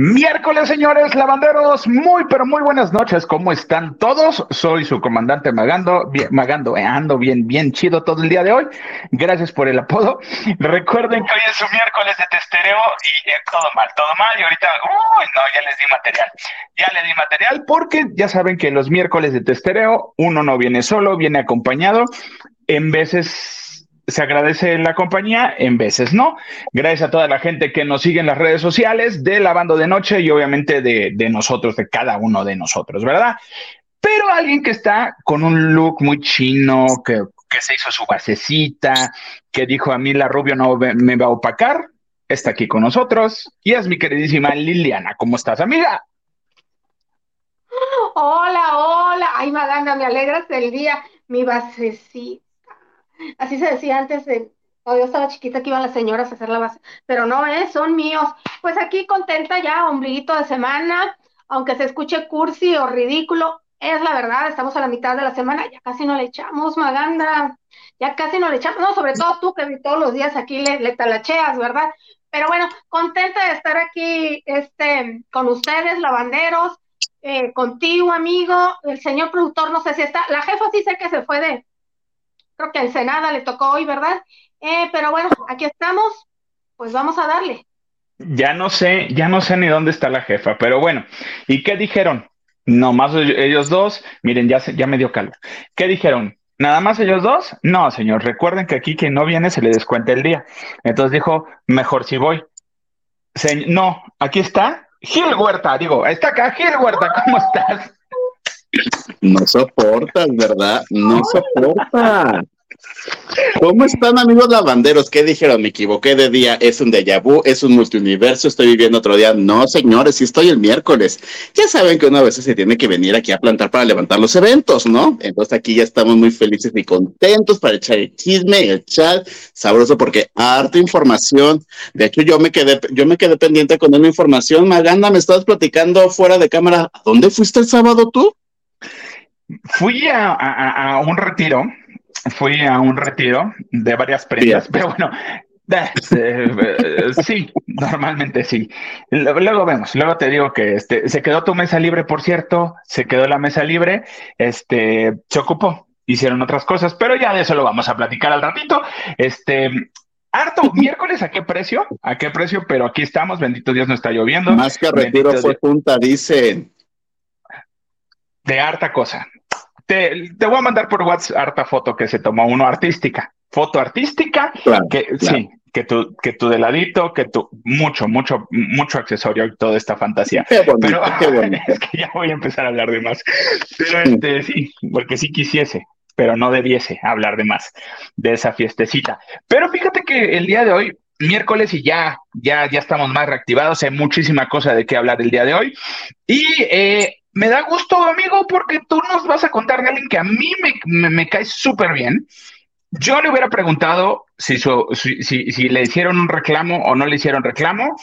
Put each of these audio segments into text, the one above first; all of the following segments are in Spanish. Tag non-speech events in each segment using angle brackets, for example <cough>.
Miércoles, señores lavanderos, muy pero muy buenas noches. ¿Cómo están todos? Soy su comandante Magando, bien, Magando, eh, ando bien, bien chido todo el día de hoy. Gracias por el apodo. Recuerden que hoy es un miércoles de testereo y eh, todo mal, todo mal. Y ahorita, uy, no, ya les di material. Ya les di material porque ya saben que los miércoles de testereo uno no viene solo, viene acompañado. En veces se agradece la compañía, en veces no. Gracias a toda la gente que nos sigue en las redes sociales de Lavando de Noche y obviamente de, nosotros, de cada uno de nosotros, ¿verdad? Pero alguien que está con un look muy chino, que, que se hizo su basecita, que dijo a mí la rubio no me va a opacar, está aquí con nosotros y es mi queridísima Liliana. ¿Cómo estás, amiga? Hola, hola. Ay, Maganda, me alegras del día. Mi basecita Así se decía antes de cuando yo estaba chiquita que iban las señoras a hacer la base, pero no, ¿eh? son míos. Pues aquí contenta ya, ombliguito de semana, aunque se escuche cursi o ridículo, es la verdad, estamos a la mitad de la semana, ya casi no le echamos, Maganda, ya casi no le echamos, no, sobre todo tú que todos los días aquí le, le talacheas, ¿verdad? Pero bueno, contenta de estar aquí este, con ustedes, lavanderos, eh, contigo, amigo, el señor productor, no sé si está, la jefa sí sé que se fue de, creo que el Senada le tocó hoy, ¿verdad? Eh, pero bueno, aquí estamos, pues vamos a darle. Ya no sé, ya no sé ni dónde está la jefa, pero bueno, ¿y qué dijeron? Nomás ellos dos, miren, ya, se, ya me dio calor. ¿Qué dijeron? ¿Nada más ellos dos? No, señor, recuerden que aquí quien no viene se le descuenta el día. Entonces dijo, mejor si voy. no, aquí está Gil Huerta, digo, está acá Gil Huerta, ¿cómo estás? No soportas, ¿verdad? No soportas. ¿Cómo están amigos lavanderos? ¿Qué dijeron? Me equivoqué de día, es un déjà vu, es un multiuniverso, estoy viviendo otro día. No, señores, sí estoy el miércoles. Ya saben que una vez se tiene que venir aquí a plantar para levantar los eventos, ¿no? Entonces aquí ya estamos muy felices y contentos para echar el chisme, el chat, sabroso porque harta información. De hecho, yo me quedé, yo me quedé pendiente con una información. Maganda, me estabas platicando fuera de cámara. ¿A dónde fuiste el sábado tú? Fui a, a, a un retiro fui a un retiro de varias prendas, pero bueno, eh, sí, normalmente sí. Luego vemos, luego te digo que este, se quedó tu mesa libre, por cierto, se quedó la mesa libre, este, se ocupó, hicieron otras cosas, pero ya de eso lo vamos a platicar al ratito. Este, harto, <laughs> miércoles, ¿a qué precio? ¿A qué precio? Pero aquí estamos, bendito Dios, no está lloviendo. Más que retiro fue punta, dicen. De harta cosa. Te, te, voy a mandar por WhatsApp harta foto que se tomó uno artística. Foto artística, que sí, que tu, que tu de ladito, que tu, mucho, mucho, mucho accesorio y toda esta fantasía. Qué bonito, Pero qué <laughs> bonito. es que ya voy a empezar a hablar de más. Pero este, sí, porque sí quisiese, pero no debiese hablar de más de esa fiestecita. Pero fíjate que el día de hoy, miércoles y ya, ya, ya estamos más reactivados, hay muchísima cosa de qué hablar el día de hoy. Y eh, me da gusto, amigo, porque tú nos vas a contar de alguien que a mí me, me, me cae súper bien. Yo le hubiera preguntado si, su, si, si, si, le hicieron un reclamo o no le hicieron reclamo.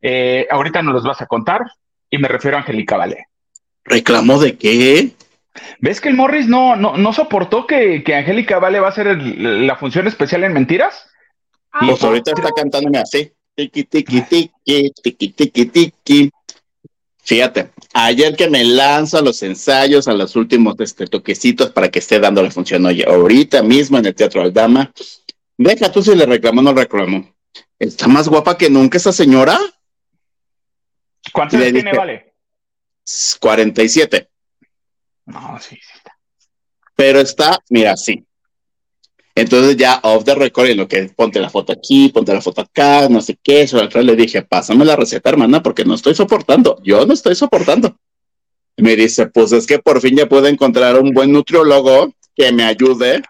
Eh, ahorita nos los vas a contar y me refiero a Angélica Vale. ¿Reclamo de qué? ¿Ves que el Morris no, no, no soportó que, que Angélica Vale va a hacer el, la función especial en Mentiras? Ah, pues ahorita está cantándome así. Tiki, tiki, tiki, tiki, tiki, tiki. Fíjate, ayer que me lanzo a los ensayos, a los últimos este, toquecitos para que esté dando la función, oye, ahorita mismo en el Teatro Aldama, deja tú si le reclamo o no reclamo. ¿Está más guapa que nunca esa señora? ¿Cuántos años tiene, Vale? 47. No, sí, sí está. Pero está, mira, sí. Entonces ya off the record, en lo que ponte la foto aquí, ponte la foto acá, no sé qué, eso atrás le dije, pásame la receta, hermana, porque no estoy soportando, yo no estoy soportando. Y me dice, pues es que por fin ya puedo encontrar un buen nutriólogo que me ayude,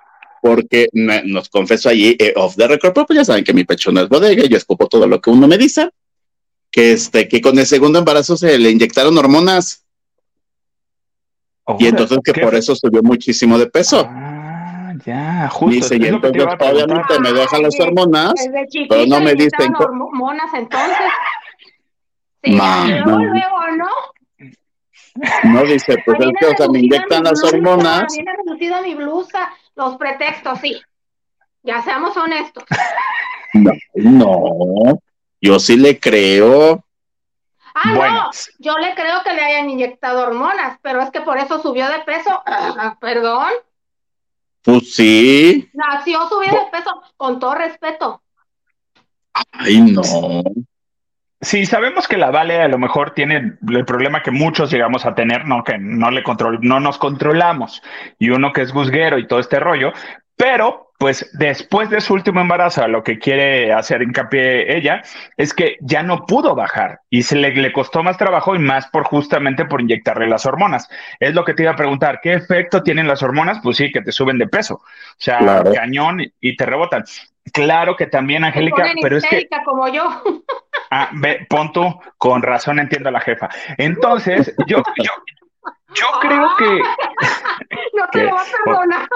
porque me, nos confeso allí, eh, off the record, pues ya saben que mi pecho no es bodega, yo escupo todo lo que uno me dice, que, este, que con el segundo embarazo se le inyectaron hormonas. Oh, y entonces que ¿qué? por eso subió muchísimo de peso. Ah ya, justo. Dice, y entonces obviamente me dejan las hormonas, pero no me dicen. hormonas entonces. Sí, luego, luego, ¿no? No dice, pues es que, o sea, me inyectan las hormonas. Viene reducida mi blusa, los pretextos, sí. Ya seamos honestos. No, no, yo sí le creo. Ah, Bueno. no, yo le creo que le hayan inyectado hormonas, pero es que por eso subió de peso. Ah, perdón, Pues sí. nació subió de peso, con todo respeto. Ay, no. Sí, sabemos que la Vale a lo mejor tiene el problema que muchos llegamos a tener, ¿no? Que no le control, no nos controlamos. Y uno que es guzguero y todo este rollo. Pero, pues, después de su último embarazo, lo que quiere hacer hincapié ella es que ya no pudo bajar y se le, le costó más trabajo y más por justamente por inyectarle las hormonas. Es lo que te iba a preguntar, ¿qué efecto tienen las hormonas? Pues sí, que te suben de peso. O sea, Claro. cañón y te rebotan. Claro que también, Angélica, pero es que como yo. <laughs> Ah, ve, pon tú, con razón entiendo a la jefa. Entonces, yo, yo, yo creo que. <laughs> No te lo voy a perdonar.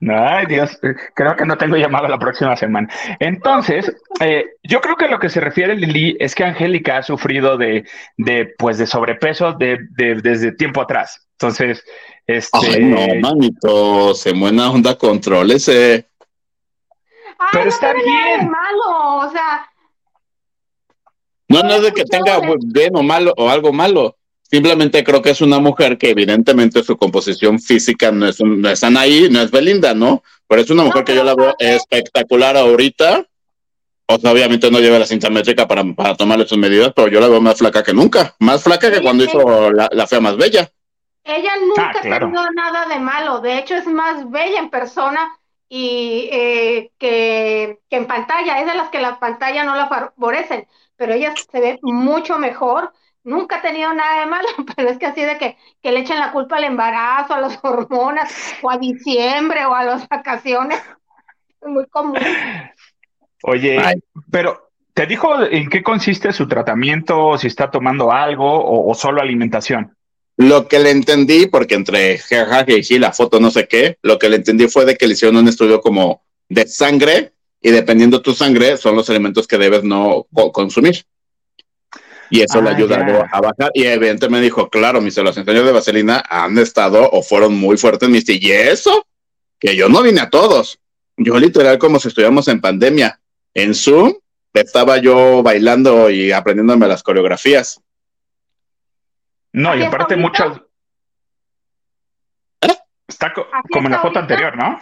Ay, Dios, eh, creo que no tengo llamado la próxima semana. Entonces, eh, yo creo que lo que se refiere Lili es que Angélica ha sufrido de, de pues, de sobrepeso de, de- desde tiempo atrás. Entonces, este. Ay, no, manito. Se buena onda, contrólese. Ay, Pero no está bien. malo, o sea, No, no es de que tenga bien o malo o algo malo. Simplemente creo que es una mujer que evidentemente su composición física no es, un- no es Anaí, no es Belinda, ¿no? Pero es una mujer No, que yo la veo espectacular ahorita. O sea, obviamente no lleva la cinta métrica para, para tomarle sus medidas, pero yo la veo más flaca que nunca. Más flaca que cuando hizo la, la fea más bella. ella nunca Ah, claro. ha tenido nada de malo. De hecho, es más bella en persona y eh, que, que en pantalla. Es de las que la pantalla no la favorecen, pero ella se ve mucho mejor. Nunca ha tenido nada de malo, <laughs> pero es que así de que, que le echen la culpa al embarazo, a las hormonas, o a diciembre, o a las vacaciones. <laughs> Es muy común. Oye, Ay. pero ¿te dijo en qué consiste su tratamiento? Si está tomando algo o, o solo alimentación. Lo que le entendí, porque entre jajaja y la foto no sé qué, lo que le entendí fue de que le hicieron un estudio como de sangre y dependiendo tu sangre son los alimentos que debes no co- consumir. Y eso le Ah, ayuda ya. a bajar. Y evidentemente me dijo, claro, mis los ensayos de vaselina han estado o fueron muy fuertes. Me dice, ¿y eso? Que yo no vine a todos. Yo literal como si estuviéramos en pandemia. En Zoom estaba yo bailando y aprendiéndome las coreografías. No, y ¿Así aparte está muchas. Está co- ¿Así como en la está foto ahorita? anterior, ¿no?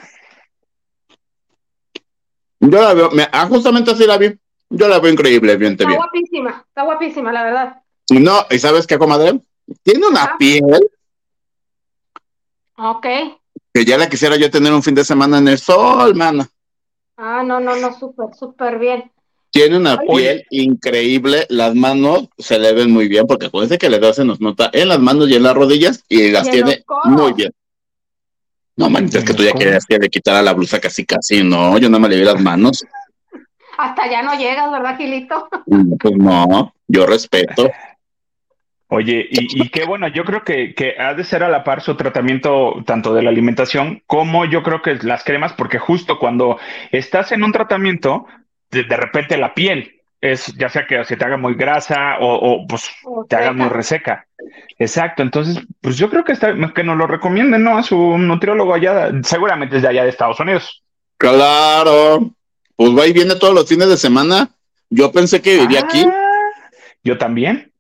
Yo la veo, me- ah, justamente así la vi. Yo la veo increíble, bien, Está bien. guapísima, está guapísima, la verdad. No, ¿y sabes qué, comadre? Tiene una Ajá. piel Ok. que ya la quisiera yo tener un fin de semana en el sol, mana. Ah, no, no, no, súper, súper bien. Tiene una Oye. piel increíble, las manos se le ven muy bien, porque acuérdense que le da se nos nota en las manos y en las rodillas, y las Y tiene muy bien. No, manita, es que tú ya querías que le quitara la blusa casi casi, no, yo nada más le vi las manos. Hasta allá no llegas, ¿verdad, Gilito? Pues no, yo respeto. Oye, y, y qué bueno, yo creo que, que ha de ser a la par su tratamiento tanto de la alimentación como yo creo que las cremas, porque justo cuando estás en un tratamiento, de, de repente la piel es, ya sea que se te haga muy grasa o, o, pues O te haga muy reseca. Exacto, entonces, pues yo creo que está, que nos lo recomienden, ¿no? A su nutriólogo allá, seguramente es de allá de Estados Unidos. Claro, pues va y viene todos los fines de semana. Yo pensé que vivía aquí. Ah, Yo también.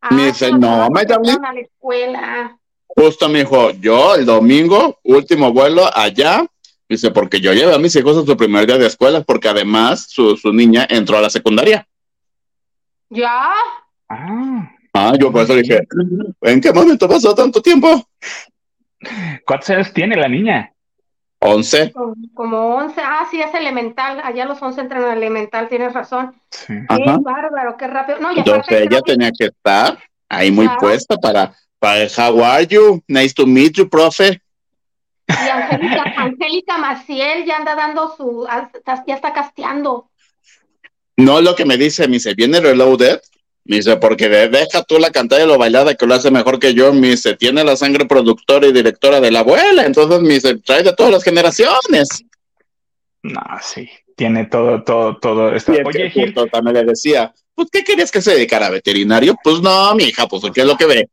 Ah, Me dice, no, me a la escuela. Justo me dijo, yo el domingo, último vuelo allá, dice, porque yo llevé a mis hijos a su primer día de escuela, porque además su, su niña entró a la secundaria. ¿Ya? Ah, Ah, yo por eso dije, ¿en qué momento pasó tanto tiempo? ¿cuántos años tiene la niña? Once. Como, como 11. Ah, sí, es elemental. Allá los 11 entran a elemental, tienes razón. Sí. Ajá. Qué bárbaro, qué rápido. No, Entonces ella que- tenía que estar ahí muy Claro. puesta para, para el How are you? Nice to meet you, profe. Y Angélica, <laughs> Angélica Maciel ya anda dando su, ya está casteando. No lo que me dice, me dice, viene Reloaded. Me dice, porque de- deja tú la cantada y lo bailada que lo hace mejor que yo. Me dice, tiene la sangre productora y directora de la abuela. Entonces me dice, trae de todas las generaciones. No, sí, tiene todo, todo, todo. Esto. Oye, Gil, también le decía, pues, ¿qué querías que se dedicara a veterinario? Pues no, mi hija, pues, ¿qué es lo que ve?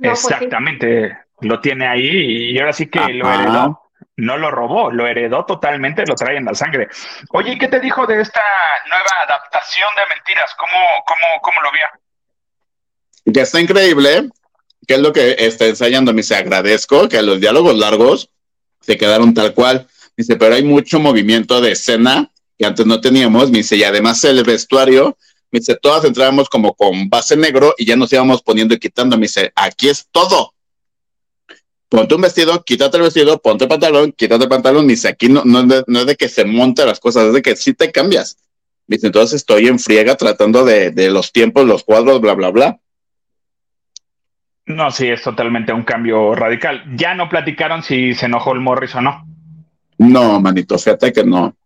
No, pues sí. exactamente, lo tiene ahí y ahora sí que lo Ajá. heredó. No lo robó, lo heredó totalmente, lo trae en la sangre. Oye, ¿y qué te dijo de esta nueva adaptación de Mentiras? ¿Cómo, cómo, cómo lo vio? Que está increíble, que es lo que está ensayando. Me dice, agradezco que los diálogos largos se quedaron tal cual. Dice, pero hay mucho movimiento de escena que antes no teníamos. Me dice, y además el vestuario, me dice, todas entrábamos como con base negro y ya nos íbamos poniendo y quitando. Me dice, aquí es todo ponte un vestido, quítate el vestido, ponte el pantalón, quítate el pantalón. Dice, aquí no, no, es de, que se monte las cosas, es de que sí te cambias. Dice, entonces estoy en friega tratando de, de los tiempos, los cuadros, bla, bla, bla. No, sí, es totalmente un cambio radical. Ya no platicaron si se enojó el Morris o no. No, manito, fíjate que no.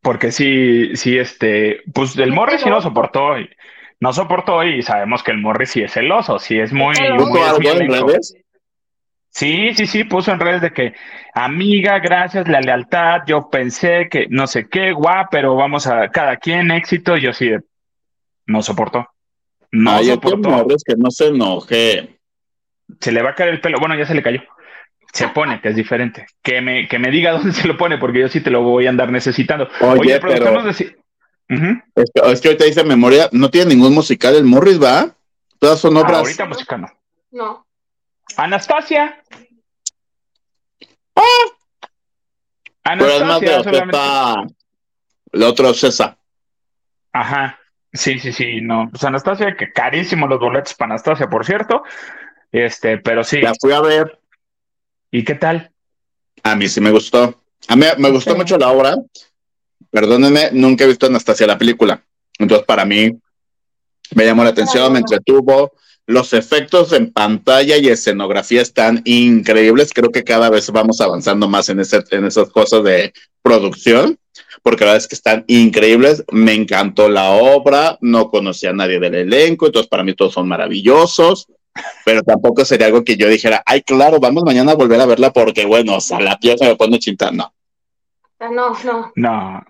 Porque sí, sí, este, pues el Morris sí lo soportó. Y, no soportó y sabemos que el Morris sí es celoso, sí es muy... Sí, sí, sí, puso en redes de que, amiga, gracias, la lealtad, yo pensé que no sé qué, guau, pero vamos a cada quien éxito, yo sí, no soportó. No soportó. Es que no se enoje. Se le va a caer el pelo, bueno, ya se le cayó. Se pone, que es diferente. Que me, que me diga <laughs> dónde se lo pone, porque yo sí te lo voy a andar necesitando. Oye, pero... es, que, es, que, ahorita dice memoria, no tiene ningún musical el Morris, ¿va? Todas son obras. ahorita música no. No. Anastasia. ¡Ah! Anastasia. Pero es más el otro César. Ajá. Sí, sí, sí, no. Pues Anastasia, que carísimo los boletos para Anastasia, por cierto. Este, pero sí. La fui a ver. ¿Y qué tal? A mí sí me gustó. A mí me gustó mucho la obra perdónenme, nunca he visto Anastasia la película. Entonces, para mí, me llamó la atención, me entretuvo. Los efectos en pantalla y escenografía están increíbles. Creo que cada vez vamos avanzando más en, ese, en esas cosas de producción, porque la verdad es que están increíbles. Me encantó la obra, no conocía a nadie del elenco, entonces para mí todos son maravillosos, pero tampoco sería algo que yo dijera, ay, claro, vamos mañana a volver a verla porque, bueno, o sea, la piel se me pone chinta. No. No, no. No,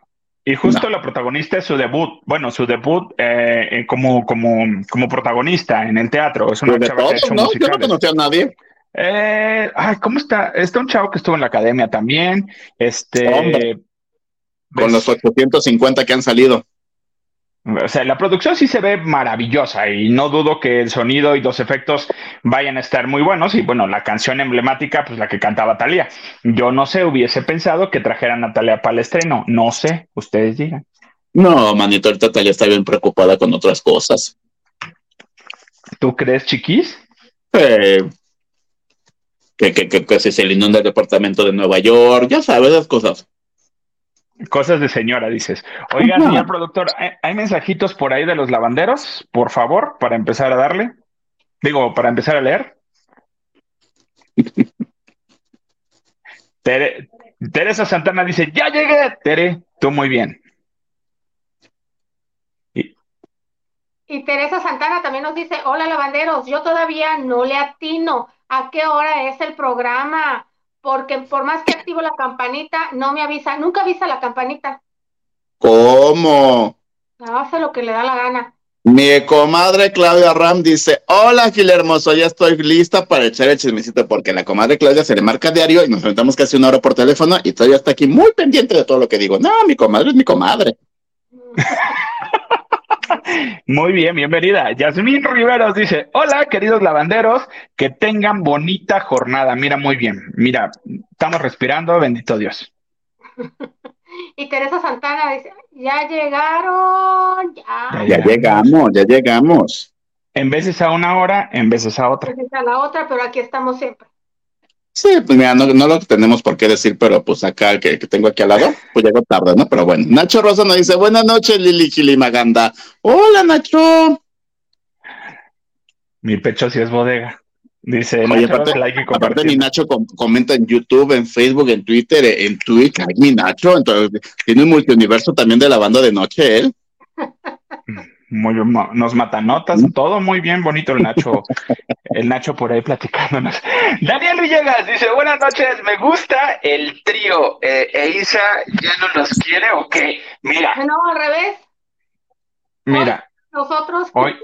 y justo la protagonista es su debut, bueno, su debut eh, como, como, como protagonista en el teatro. Es una chava que ¿no? Yo no conocía a nadie. Eh, ay, ¿cómo está? Está un chavo que estuvo en la academia también. Este. Con los 850 que han salido. O sea, la producción sí se ve maravillosa y no dudo que el sonido y los efectos vayan a estar muy buenos. Y bueno, la canción emblemática, pues la que cantaba Talía. Yo no sé, hubiese pensado que trajeran a Talía para el estreno. No sé, ustedes digan. No, manito, ahorita Talía está bien preocupada con otras cosas. ¿Tú crees, chiquis? Eh, que, que, que, que se le inunda el departamento de Nueva York, ya sabes esas cosas. Cosas de señora, dices. Oiga, señor productor, ¿hay, mensajitos por ahí de los lavanderos? Por favor, para empezar a darle. Digo, para empezar a leer. <laughs> Teresa Santana dice, ya llegué, Tere, tú muy bien. Y, y Teresa Santana también nos dice, hola lavanderos, yo todavía no le atino a qué hora es el programa porque por más que activo la campanita, no me avisa, nunca avisa la campanita. ¿Cómo? Hace lo que le da la gana. Mi comadre Claudia Ram dice, hola Gil Hermoso, ya estoy lista para echar el chismecito porque la comadre Claudia se le marca diario y nos sentamos casi una hora por teléfono y todavía está aquí muy pendiente de todo lo que digo. No, mi comadre es mi comadre. <laughs> Muy bien, bienvenida. Yasmín Riveros dice, hola queridos lavanderos, que tengan bonita jornada. Mira, muy bien. Mira, estamos respirando, bendito Dios. <laughs> y Teresa Santana dice, ya llegaron, ya. Ya, llegamos, ya llegamos. En veces a una hora, en veces a otra. En veces a la otra, pero aquí estamos siempre. Sí, pues mira, no, lo tenemos por qué decir, pero pues acá que, tengo aquí al lado, pues llego tarde, ¿no? Pero bueno, Nacho Rosa nos dice, buenas noches, Lili Gilimaganda. Hola, Nacho. Mi pecho sí es bodega. Dice, Oye, aparte, like aparte mi Nacho comenta en YouTube, en Facebook, en Twitter, en Twitch, mi Nacho, entonces tiene un multiuniverso también de la banda de noche, él. <laughs> muy, nos mata notas, todo muy bien, bonito el Nacho, <laughs> el Nacho por ahí platicándonos. Daniel Villegas dice, buenas noches, me gusta el trío, eh, ¿e Isa ya no nos quiere o qué? Mira. No, al revés. Mira. nosotros. Hoy,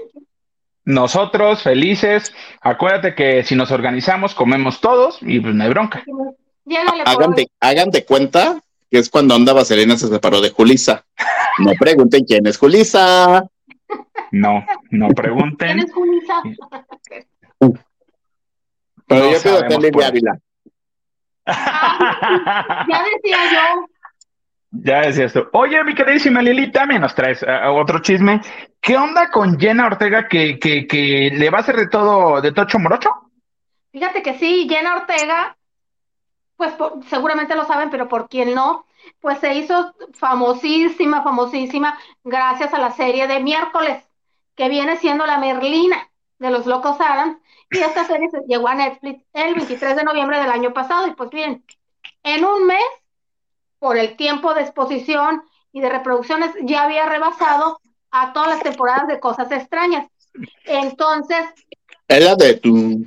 nosotros felices. Acuérdate que si nos organizamos, comemos todos y pues no hay bronca. Hagan de, cuenta que es cuando Onda Vaselina se separó de Julisa. No pregunten quién es Julisa. No, no pregunten. ¿Quién es Julisa? Pero yo pido que Lili Ávila. ya decía yo. Ya decías tú. Oye, mi queridísima Lili, también nos traes uh, otro chisme. ¿Qué onda con Jenna Ortega que, que, que le va a hacer de todo, de tocho morocho? Fíjate que sí, Jenna Ortega, pues seguramente lo saben, pero por quien no, pues se hizo famosísima, famosísima, gracias a la serie de miércoles, que viene siendo la Merlina de los Locos Adams, y esta serie se llegó a Netflix el 23 de noviembre del año pasado, y pues bien, en un mes por el tiempo de exposición y de reproducciones, ya había rebasado a todas las temporadas de Cosas Extrañas. Entonces... Era de tu...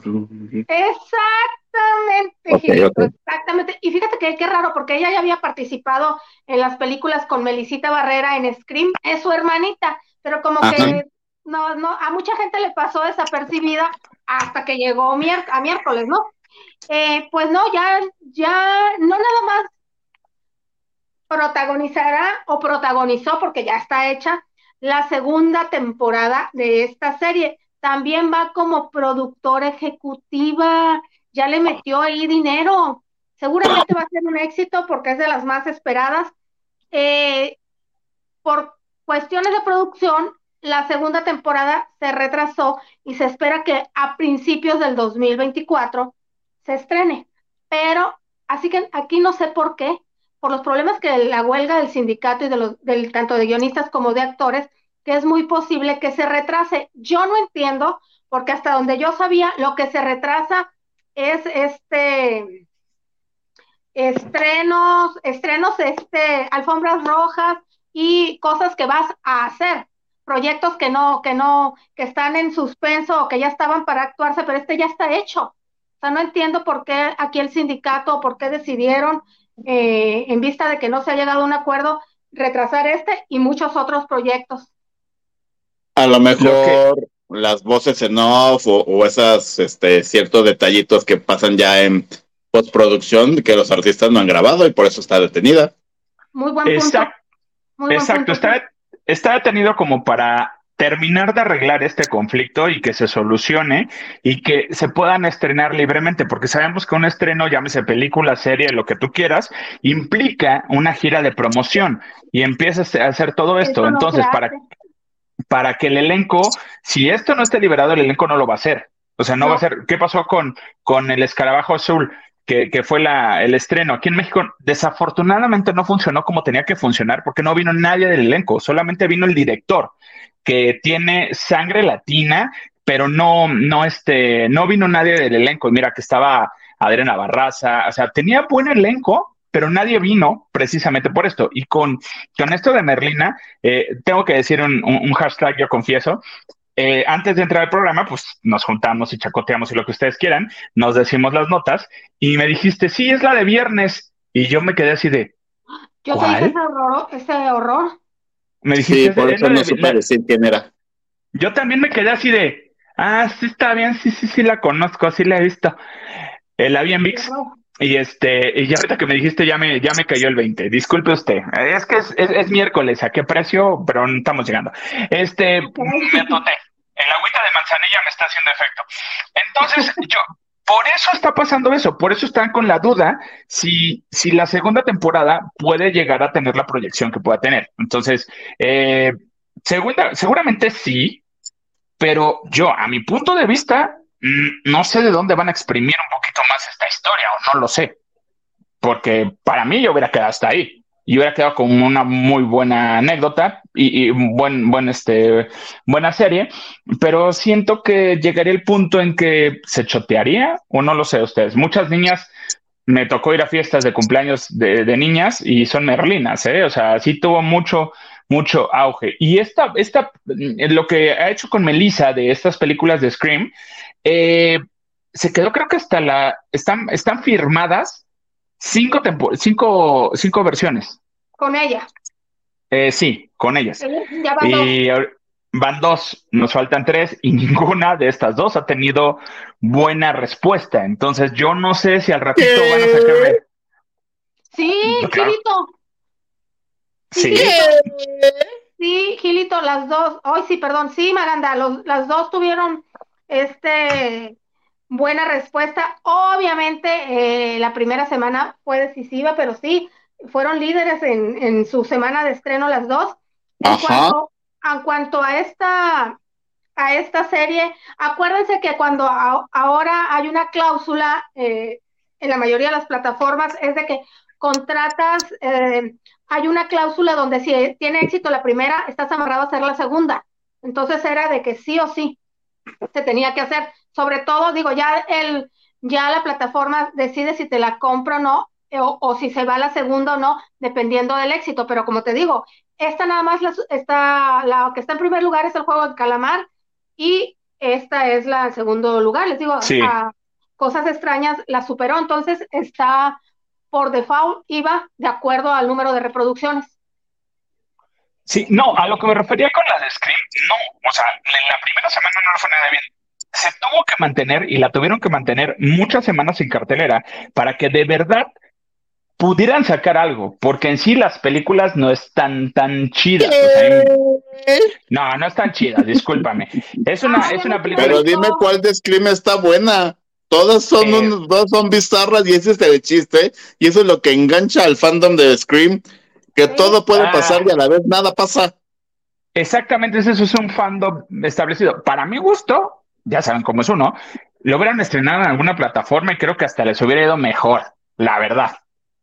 Exactamente, exactamente. Y fíjate que qué raro, porque ella ya había participado en las películas con Melisita Barrera en Scream, es su hermanita, pero como que no, no, a mucha gente le pasó desapercibida hasta que llegó a miércoles, ¿no? Eh, pues no, ya, ya, no nada más protagonizará o protagonizó, porque ya está hecha, la segunda temporada de esta serie. También va como productora ejecutiva, ya le metió ahí dinero. Seguramente va a ser un éxito porque es de las más esperadas. Eh, por cuestiones de producción, la segunda temporada se retrasó y se espera que a principios del 2024 se estrene. Pero, así que aquí no sé por qué, por los problemas que la huelga del sindicato y de los, del, tanto de guionistas como de actores, que es muy posible que se retrase. Yo no entiendo, porque hasta donde yo sabía, lo que se retrasa es este estrenos, estrenos, este, alfombras rojas y cosas que vas a hacer, proyectos que no, que no, que están en suspenso o que ya estaban para actuarse, pero este ya está hecho. O sea, no entiendo por qué aquí el sindicato, por qué decidieron eh, en vista de que no se ha llegado a un acuerdo, retrasar este y muchos otros proyectos. A lo mejor las voces en off o, esas este, ciertos detallitos que pasan ya en postproducción que los artistas no han grabado y por eso está detenida. Muy buen punto. Exacto, Está, está detenido como para terminar de arreglar este conflicto y que se solucione y que se puedan estrenar libremente, porque sabemos que un estreno, llámese película, serie, lo que tú quieras, implica una gira de promoción y empiezas a hacer todo esto. Entonces, para, para que el elenco, si esto no esté liberado, el elenco no lo va a hacer. O sea, no, va a ser. ¿Qué pasó con, con el escarabajo azul? Que, que, fue la, el estreno aquí en México, desafortunadamente no funcionó como tenía que funcionar porque no vino nadie del elenco, solamente vino el director que tiene sangre latina, pero no, no, este, no vino nadie del elenco. Mira que estaba Adriana Barraza, o sea, tenía buen elenco, pero nadie vino precisamente por esto. Y con, con esto de Merlina, eh, tengo que decir un, hashtag, yo confieso. Eh, antes de entrar al programa, pues nos juntamos y chacoteamos y lo que ustedes quieran, nos decimos las notas y me dijiste, sí, es la de viernes. Y yo me quedé así de. Yo ¿cuál? ese horror, ese horror. Me dijiste, sí, por eso no supe decir quién era. Yo también me quedé así de, ah, sí está bien, sí, sí, sí la conozco, sí la he visto. El Avian Vix. Y este, y ya ahorita que me dijiste, ya me, ya me cayó el 20. Disculpe usted. Es que es, es, miércoles, ¿a qué precio? Pero no estamos llegando. Este, me toté. El agüita de manzanilla me está haciendo efecto. Entonces, <laughs> yo, por eso está pasando eso, por eso están con la duda si, si la segunda temporada puede llegar a tener la proyección que pueda tener. Entonces, eh, segunda, seguramente sí, pero yo, a mi punto de vista, no sé de dónde van a exprimir un poquito más esta historia, o no lo sé, porque para mí yo hubiera quedado hasta ahí y hubiera quedado como una muy buena anécdota y, buen, buen, este, buena serie, pero siento que llegaría el punto en que se chotearía, o no lo sé ustedes. Muchas niñas, me tocó ir a fiestas de cumpleaños de, niñas y son merlinas, ¿eh? O sea, sí tuvo mucho, mucho auge. Y esta, esta, lo que ha hecho con Melissa de estas películas de Scream, eh, se quedó creo que hasta la, están, están firmadas Cinco, cinco, cinco versiones. Con ella. Eh, sí, con ellas. y van dos, nos faltan tres y <laughs> ninguna de estas dos ha tenido buena respuesta. Entonces yo no sé si al ratito van a sacar... Sí, Gilito. Sí. Sí, Gilito, las dos. Hoy sí, perdón, sí, Maganda, las dos tuvieron este buena respuesta. Obviamente, eh, la primera semana fue decisiva, pero sí, fueron líderes en, en su semana de estreno las dos. En cuanto, en cuanto a esta a esta serie, acuérdense que cuando ahora hay una cláusula eh, en la mayoría de las plataformas es de que contratas, eh, hay una cláusula donde si tiene éxito la primera, estás amarrado a hacer la segunda. Entonces era de que sí o sí se tenía que hacer. Sobre todo, digo, ya el, ya la plataforma decide si te la compra o no, o, si se va a la segunda o no, dependiendo del éxito. Pero como te digo, esta nada más la, está, la que está en primer lugar es el juego de calamar y esta es la segundo lugar. Les digo, a cosas extrañas la superó, entonces está por default, iba de acuerdo al número de reproducciones. Sí, no, a lo que me refería con la de Scream, no, o sea, en la primera semana no le fue nada bien. Se tuvo que mantener y la tuvieron que mantener muchas semanas en cartelera para que de verdad pudieran sacar algo, porque en sí las películas no están tan chidas. no, no están chidas, <laughs> discúlpame. Es una, es una película. Pero dime cuál de Scream está buena. Todas son, eh, son bizarras y ese es el chiste. Y eso es lo que engancha al fandom de Scream, que todo puede pasar y a la vez nada pasa. Exactamente, eso es un fandom establecido. Para mi gusto, ya saben cómo es uno, lo hubieran estrenado en alguna plataforma y creo que hasta les hubiera ido mejor, la verdad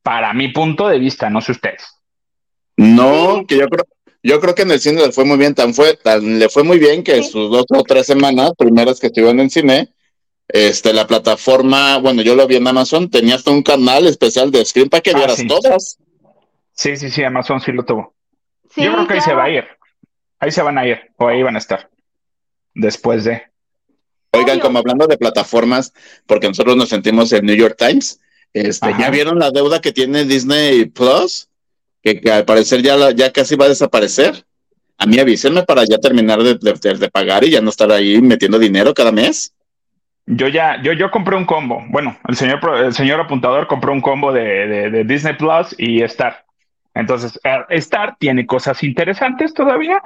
para mi punto de vista, no sé ustedes. No, que yo creo, yo creo que en el cine le fue muy bien, tan fue, tan, le fue muy bien que sus dos o tres semanas, primeras que estuvieron en cine, este, la plataforma, bueno, yo lo vi en Amazon, tenía hasta un canal especial de Screen para que ah, vieras todas. Sí, sí, sí, Amazon sí lo tuvo. yo creo que ahí se va a ir. Ahí se van a ir, o ahí van a estar. Después de. Oigan, como hablando de plataformas, porque nosotros nos sentimos en New York Times, este, ¿Ya vieron la deuda que tiene Disney Plus? Que, al parecer ya, ya casi va a desaparecer. A mí avísenme para ya terminar de, pagar y ya no estar ahí metiendo dinero cada mes. Yo ya, yo, yo compré un combo. Bueno, el señor, el señor apuntador compró un combo de, Disney Plus y Star. Entonces, eh, Star tiene cosas interesantes todavía.